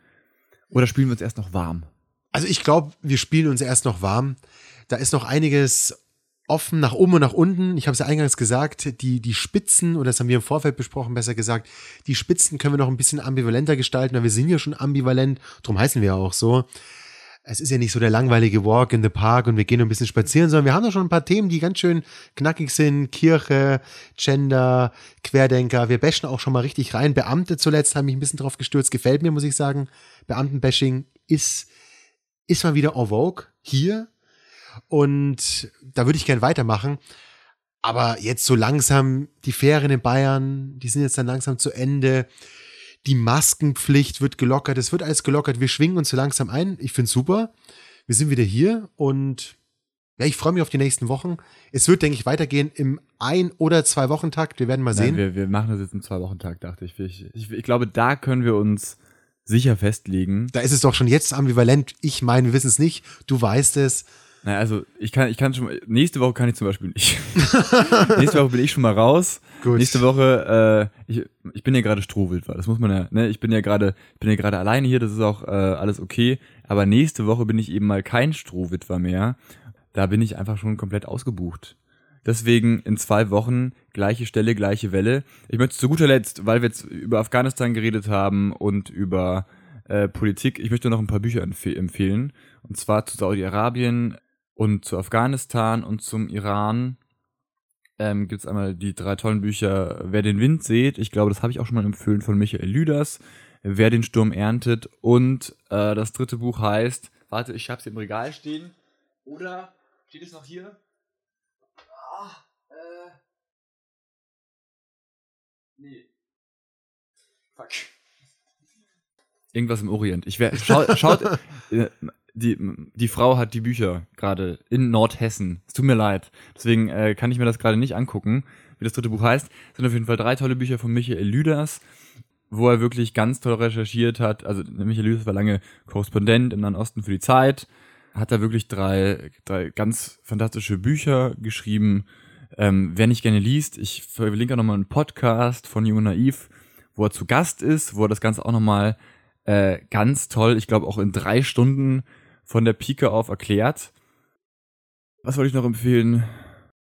Oder spielen wir uns erst noch warm? Also ich glaube, wir spielen uns erst noch warm. Da ist noch einiges offen nach oben und nach unten. Ich habe es ja eingangs gesagt, die, die Spitzen, oder das haben wir im Vorfeld besprochen, besser gesagt, die Spitzen können wir noch ein bisschen ambivalenter gestalten, weil wir sind ja schon ambivalent, darum heißen wir ja auch so. Es ist ja nicht so der langweilige Walk in the Park und wir gehen ein bisschen spazieren, sondern wir haben da schon ein paar Themen, die ganz schön knackig sind. Kirche, Gender, Querdenker. Wir bashen auch schon mal richtig rein. Beamte zuletzt haben mich ein bisschen drauf gestürzt. Gefällt mir, muss ich sagen. Beamtenbashing ist ist mal wieder en vogue hier. Und da würde ich gern weitermachen. Aber jetzt so langsam, die Ferien in Bayern, die sind jetzt dann langsam zu Ende. Die Maskenpflicht wird gelockert. Es wird alles gelockert. Wir schwingen uns so langsam ein. Ich finde super. Wir sind wieder hier und ja, ich freue mich auf die nächsten Wochen. Es wird, denke ich, weitergehen im Ein- oder Zwei-Wochen-Takt. Wir werden mal Nein, sehen. wir, wir machen das jetzt im Zwei-Wochen-Tag, dachte ich. Ich, ich. ich glaube, da können wir uns sicher festlegen. da ist es doch schon jetzt ambivalent. Ich meine, wir wissen es nicht. Du weißt es. Naja, also ich kann, ich kann schon mal, nächste Woche kann ich zum Beispiel nicht. nächste Woche bin ich schon mal raus. Gut. Nächste Woche, äh, ich, ich bin ja gerade Strohwildwar, das muss man ja, ne, ich bin ja gerade, ich bin ja gerade alleine hier, das ist auch äh, alles okay. Aber nächste Woche bin ich eben mal kein Strohwitwer mehr. Da bin ich einfach schon komplett ausgebucht. Deswegen in zwei Wochen gleiche Stelle, gleiche Welle. Ich möchte zu guter Letzt, weil wir jetzt über Afghanistan geredet haben und über äh, Politik, ich möchte noch ein paar Bücher empfe empfehlen. Und zwar zu Saudi-Arabien und zu Afghanistan und zum Iran. Ähm, Gibt es einmal die drei tollen Bücher Wer den Wind seht. Ich glaube, das habe ich auch schon mal empfohlen von Michael Lüders. Wer den Sturm erntet. Und äh, das dritte Buch heißt, warte, ich habe es im Regal stehen. Oder steht es noch hier? Ah, äh. Nee. Fuck. Irgendwas im Orient. Ich wär, schau, schaut, äh, die, die Frau hat die Bücher gerade in Nordhessen. Es tut mir leid. Deswegen äh, kann ich mir das gerade nicht angucken, wie das dritte Buch heißt. Es sind auf jeden Fall drei tolle Bücher von Michael Lüders, wo er wirklich ganz toll recherchiert hat. Also Michael Lüders war lange Korrespondent im Nahen Osten für die Zeit. Hat da wirklich drei, drei ganz fantastische Bücher geschrieben. Ähm, wer nicht gerne liest, ich verlinke auch nochmal einen Podcast von Jung und Naiv, wo er zu Gast ist, wo er das Ganze auch nochmal äh, ganz toll, ich glaube auch in drei Stunden von der Pike auf erklärt. Was wollte ich noch empfehlen?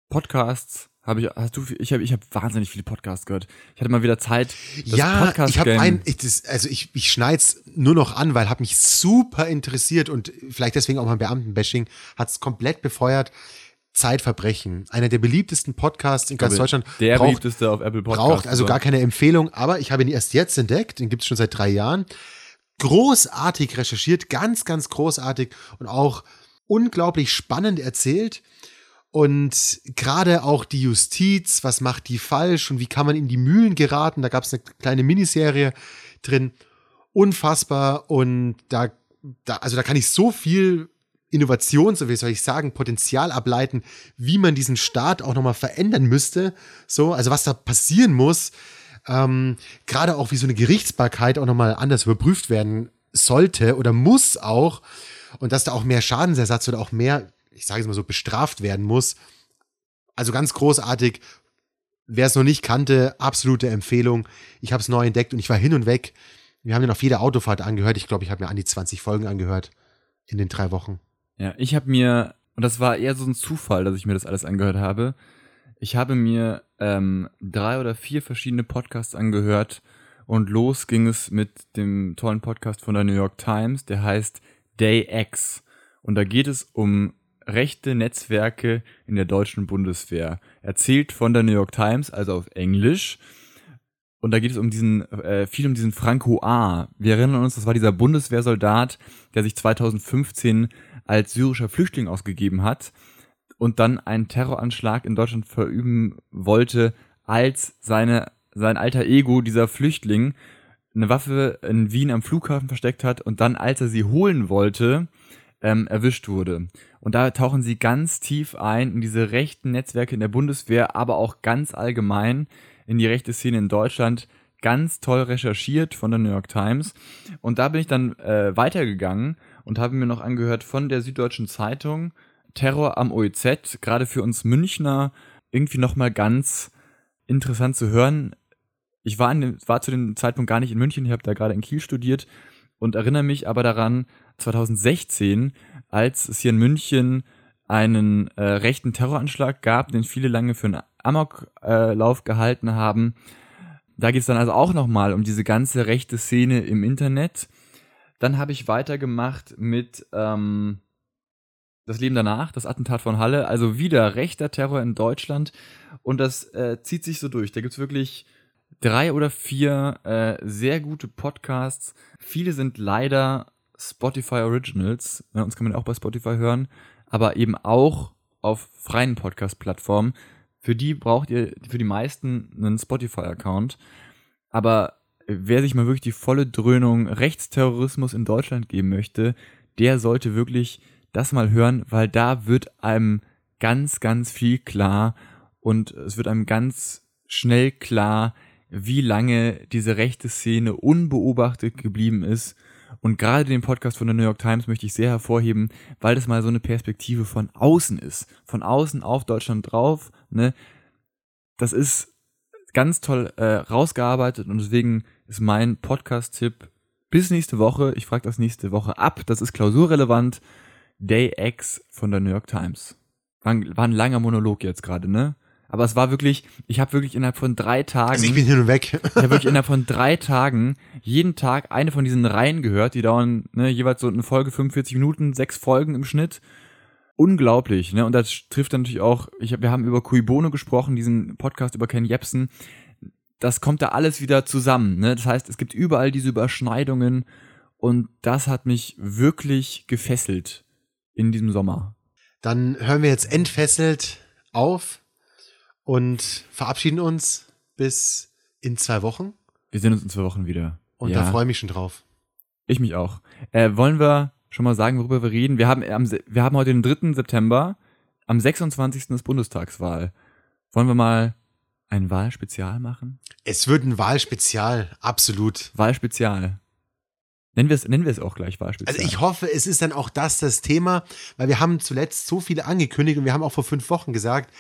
Podcasts. Habe ich, hast du, ich habe, ich habe wahnsinnig viele Podcasts gehört. Ich hatte mal wieder Zeit. das ja, Podcast ich habe ein, ich, das, also ich, ich schneid's nur noch an, weil hat mich super interessiert und vielleicht deswegen auch mein Beamtenbashing hat's komplett befeuert. Zeitverbrechen, einer der beliebtesten Podcasts in ganz glaube, Deutschland, Der braucht, beliebteste auf Apple Podcasts. braucht also gar keine Empfehlung, aber ich habe ihn erst jetzt entdeckt, den gibt's schon seit drei Jahren. Großartig recherchiert, ganz, ganz großartig und auch unglaublich spannend erzählt. Und gerade auch die Justiz, was macht die falsch und wie kann man in die Mühlen geraten? Da gab es eine kleine Miniserie drin. Unfassbar. Und da, da, also da kann ich so viel Innovation, so wie soll ich sagen, Potenzial ableiten, wie man diesen Staat auch nochmal verändern müsste. So, also was da passieren muss. Ähm, gerade auch wie so eine Gerichtsbarkeit auch nochmal anders überprüft werden sollte oder muss auch. Und dass da auch mehr Schadensersatz oder auch mehr, ich sage es mal so, bestraft werden muss. Also ganz großartig. Wer es noch nicht kannte, absolute Empfehlung. Ich habe es neu entdeckt und ich war hin und weg. Wir haben den auf jeder Autofahrt angehört. Ich glaube, ich habe mir an die 20 Folgen angehört in den drei Wochen. Ja, ich habe mir, und das war eher so ein Zufall, dass ich mir das alles angehört habe. Ich habe mir ähm, drei oder vier verschiedene Podcasts angehört und los ging es mit dem tollen Podcast von der New York Times, der heißt Day X. Und da geht es um rechte Netzwerke in der deutschen Bundeswehr. Erzählt von der New York Times, also auf Englisch. Und da geht es um diesen, äh, viel um diesen Franco A. Wir erinnern uns, das war dieser Bundeswehrsoldat, der sich 2015 als syrischer Flüchtling ausgegeben hat und dann einen Terroranschlag in Deutschland verüben wollte, als seine, sein alter Ego, dieser Flüchtling, eine Waffe in Wien am Flughafen versteckt hat und dann, als er sie holen wollte, ähm, erwischt wurde. Und da tauchen sie ganz tief ein in diese rechten Netzwerke in der Bundeswehr, aber auch ganz allgemein in die rechte Szene in Deutschland. Ganz toll recherchiert von der New York Times. Und da bin ich dann äh, weitergegangen und habe mir noch angehört von der Süddeutschen Zeitung Terror am OEZ, gerade für uns Münchner irgendwie nochmal ganz interessant zu hören. Ich war, dem, war zu dem Zeitpunkt gar nicht in München, ich habe da gerade in Kiel studiert und erinnere mich aber daran, 2016, als es hier in München einen äh, rechten Terroranschlag gab, den viele lange für einen Amoklauf äh, gehalten haben. Da geht es dann also auch nochmal um diese ganze rechte Szene im Internet. Dann habe ich weitergemacht mit ähm, das Leben danach, das Attentat von Halle, also wieder rechter Terror in Deutschland. Und das äh, zieht sich so durch. Da gibt's wirklich drei oder vier äh, sehr gute Podcasts. Viele sind leider Spotify Originals. Ja, uns kann man auch bei Spotify hören, aber eben auch auf freien Podcast-Plattformen. Für die braucht ihr für die meisten einen Spotify-Account. Aber wer sich mal wirklich die volle Dröhnung Rechtsterrorismus in Deutschland geben möchte, der sollte wirklich das mal hören, weil da wird einem ganz, ganz viel klar und es wird einem ganz schnell klar, wie lange diese rechte Szene unbeobachtet geblieben ist. Und gerade den Podcast von der New York Times möchte ich sehr hervorheben, weil das mal so eine Perspektive von außen ist. Von außen auf Deutschland drauf. Ne? Das ist ganz toll äh, rausgearbeitet und deswegen ist mein Podcast-Tipp bis nächste Woche. Ich frage das nächste Woche ab. Das ist klausurrelevant. Day X von der New York Times. War ein, war ein langer Monolog jetzt gerade, ne? Aber es war wirklich, ich habe wirklich innerhalb von drei Tagen. Also ich bin hin und weg. ich habe wirklich innerhalb von drei Tagen jeden Tag eine von diesen Reihen gehört. Die dauern ne, jeweils so eine Folge 45 Minuten, sechs Folgen im Schnitt. Unglaublich, ne? Und das trifft dann natürlich auch, ich hab, wir haben über Cui Bono gesprochen, diesen Podcast über Ken Jebsen. Das kommt da alles wieder zusammen, ne? Das heißt, es gibt überall diese Überschneidungen und das hat mich wirklich gefesselt in diesem Sommer. Dann hören wir jetzt entfesselt auf und verabschieden uns bis in zwei Wochen. Wir sehen uns in zwei Wochen wieder. Und ja. da freue ich mich schon drauf. Ich mich auch. Äh, wollen wir schon mal sagen, worüber wir reden? Wir haben, am, wir haben heute den 3. September. Am 26. ist Bundestagswahl. Wollen wir mal ein Wahlspezial machen? Es wird ein Wahlspezial, absolut. Wahlspezial. Nennen wir es, nennen wir es auch gleich Wahlspezial. Also ich hoffe, es ist dann auch das das Thema, weil wir haben zuletzt so viele angekündigt und wir haben auch vor fünf Wochen gesagt,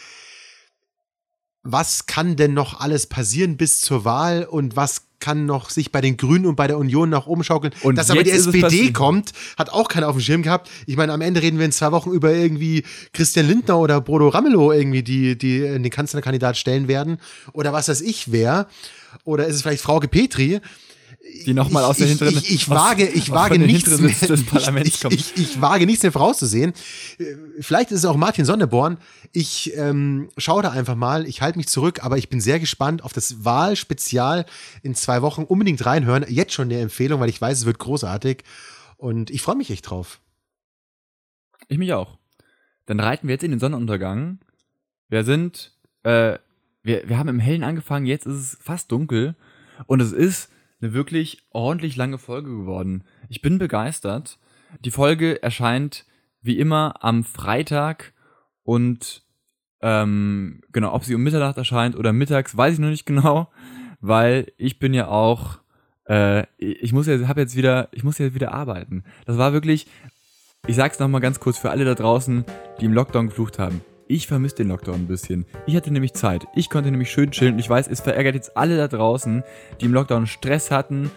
was kann denn noch alles passieren bis zur Wahl und was kann noch sich bei den Grünen und bei der Union nach oben schaukeln. Und Dass aber die SPD kommt, hat auch keiner auf dem Schirm gehabt. Ich meine, am Ende reden wir in zwei Wochen über irgendwie Christian Lindner oder Bodo Ramelow irgendwie, die, die den Kanzlerkandidat stellen werden. Oder was weiß ich wer. Oder ist es vielleicht Frauke Petri? Die nochmal aus der hinteren ich, ich, ich wage ich wage nichts mehr, des Parlaments kommt. Ich, ich, wage nichts mehr vorauszusehen. Vielleicht ist es auch Martin Sonneborn. Ich ähm, schaue da einfach mal. Ich halte mich zurück, aber ich bin sehr gespannt auf das Wahlspezial in zwei Wochen. Unbedingt reinhören. Jetzt schon eine Empfehlung, weil ich weiß, es wird großartig. Und ich freue mich echt drauf. Ich mich auch. dann reiten wir jetzt in den Sonnenuntergang. Wir sind, äh, wir, wir haben im Hellen angefangen, jetzt ist es fast dunkel und es ist eine wirklich ordentlich lange Folge geworden. Ich bin begeistert. Die Folge erscheint wie immer am Freitag und ähm, genau, ob sie um Mitternacht erscheint oder mittags, weiß ich noch nicht genau, weil ich bin ja auch, äh, ich muss ja, habe jetzt wieder, ich muss ja wieder arbeiten. Das war wirklich, ich sag's noch mal ganz kurz für alle da draußen, die im Lockdown geflucht haben. Ich vermisse den Lockdown ein bisschen. Ich hatte nämlich Zeit. Ich konnte nämlich schön chillen und ich weiß, es verärgert jetzt alle da draußen, die im Lockdown Stress hatten.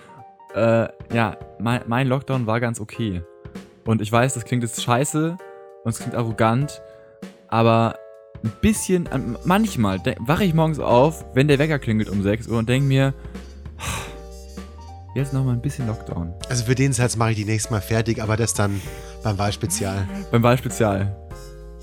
Äh, ja, mein, mein Lockdown war ganz okay. Und ich weiß, das klingt jetzt scheiße und es klingt arrogant, aber ein bisschen, manchmal wache ich morgens auf, wenn der Wecker klingelt um 6 Uhr und denke mir, jetzt nochmal ein bisschen Lockdown. Also für den Satz mache ich die nächste Mal fertig, aber das dann beim Wahlspezial. Beim Wahlspezial.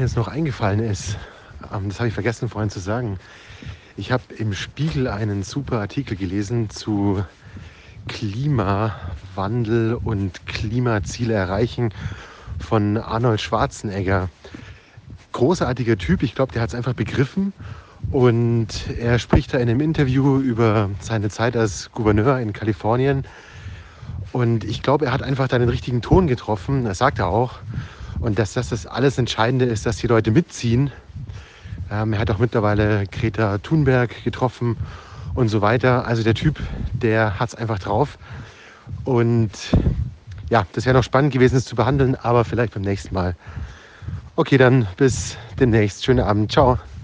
Mir jetzt noch eingefallen ist, ähm, das habe ich vergessen vorhin zu sagen. Ich habe im Spiegel einen super Artikel gelesen zu Klimawandel und Klimaziele erreichen von Arnold Schwarzenegger. Großartiger Typ, ich glaube, der hat es einfach begriffen. Und er spricht da in einem Interview über seine Zeit als Gouverneur in Kalifornien. Und ich glaube, er hat einfach da den richtigen Ton getroffen. Das sagt er auch. Und dass das das alles Entscheidende ist, dass die Leute mitziehen. Ähm, er hat auch mittlerweile Greta Thunberg getroffen und so weiter. Also der Typ, der hat es einfach drauf. Und ja, das wäre noch spannend gewesen, es zu behandeln, aber vielleicht beim nächsten Mal. Okay, dann bis demnächst. Schönen Abend. Ciao.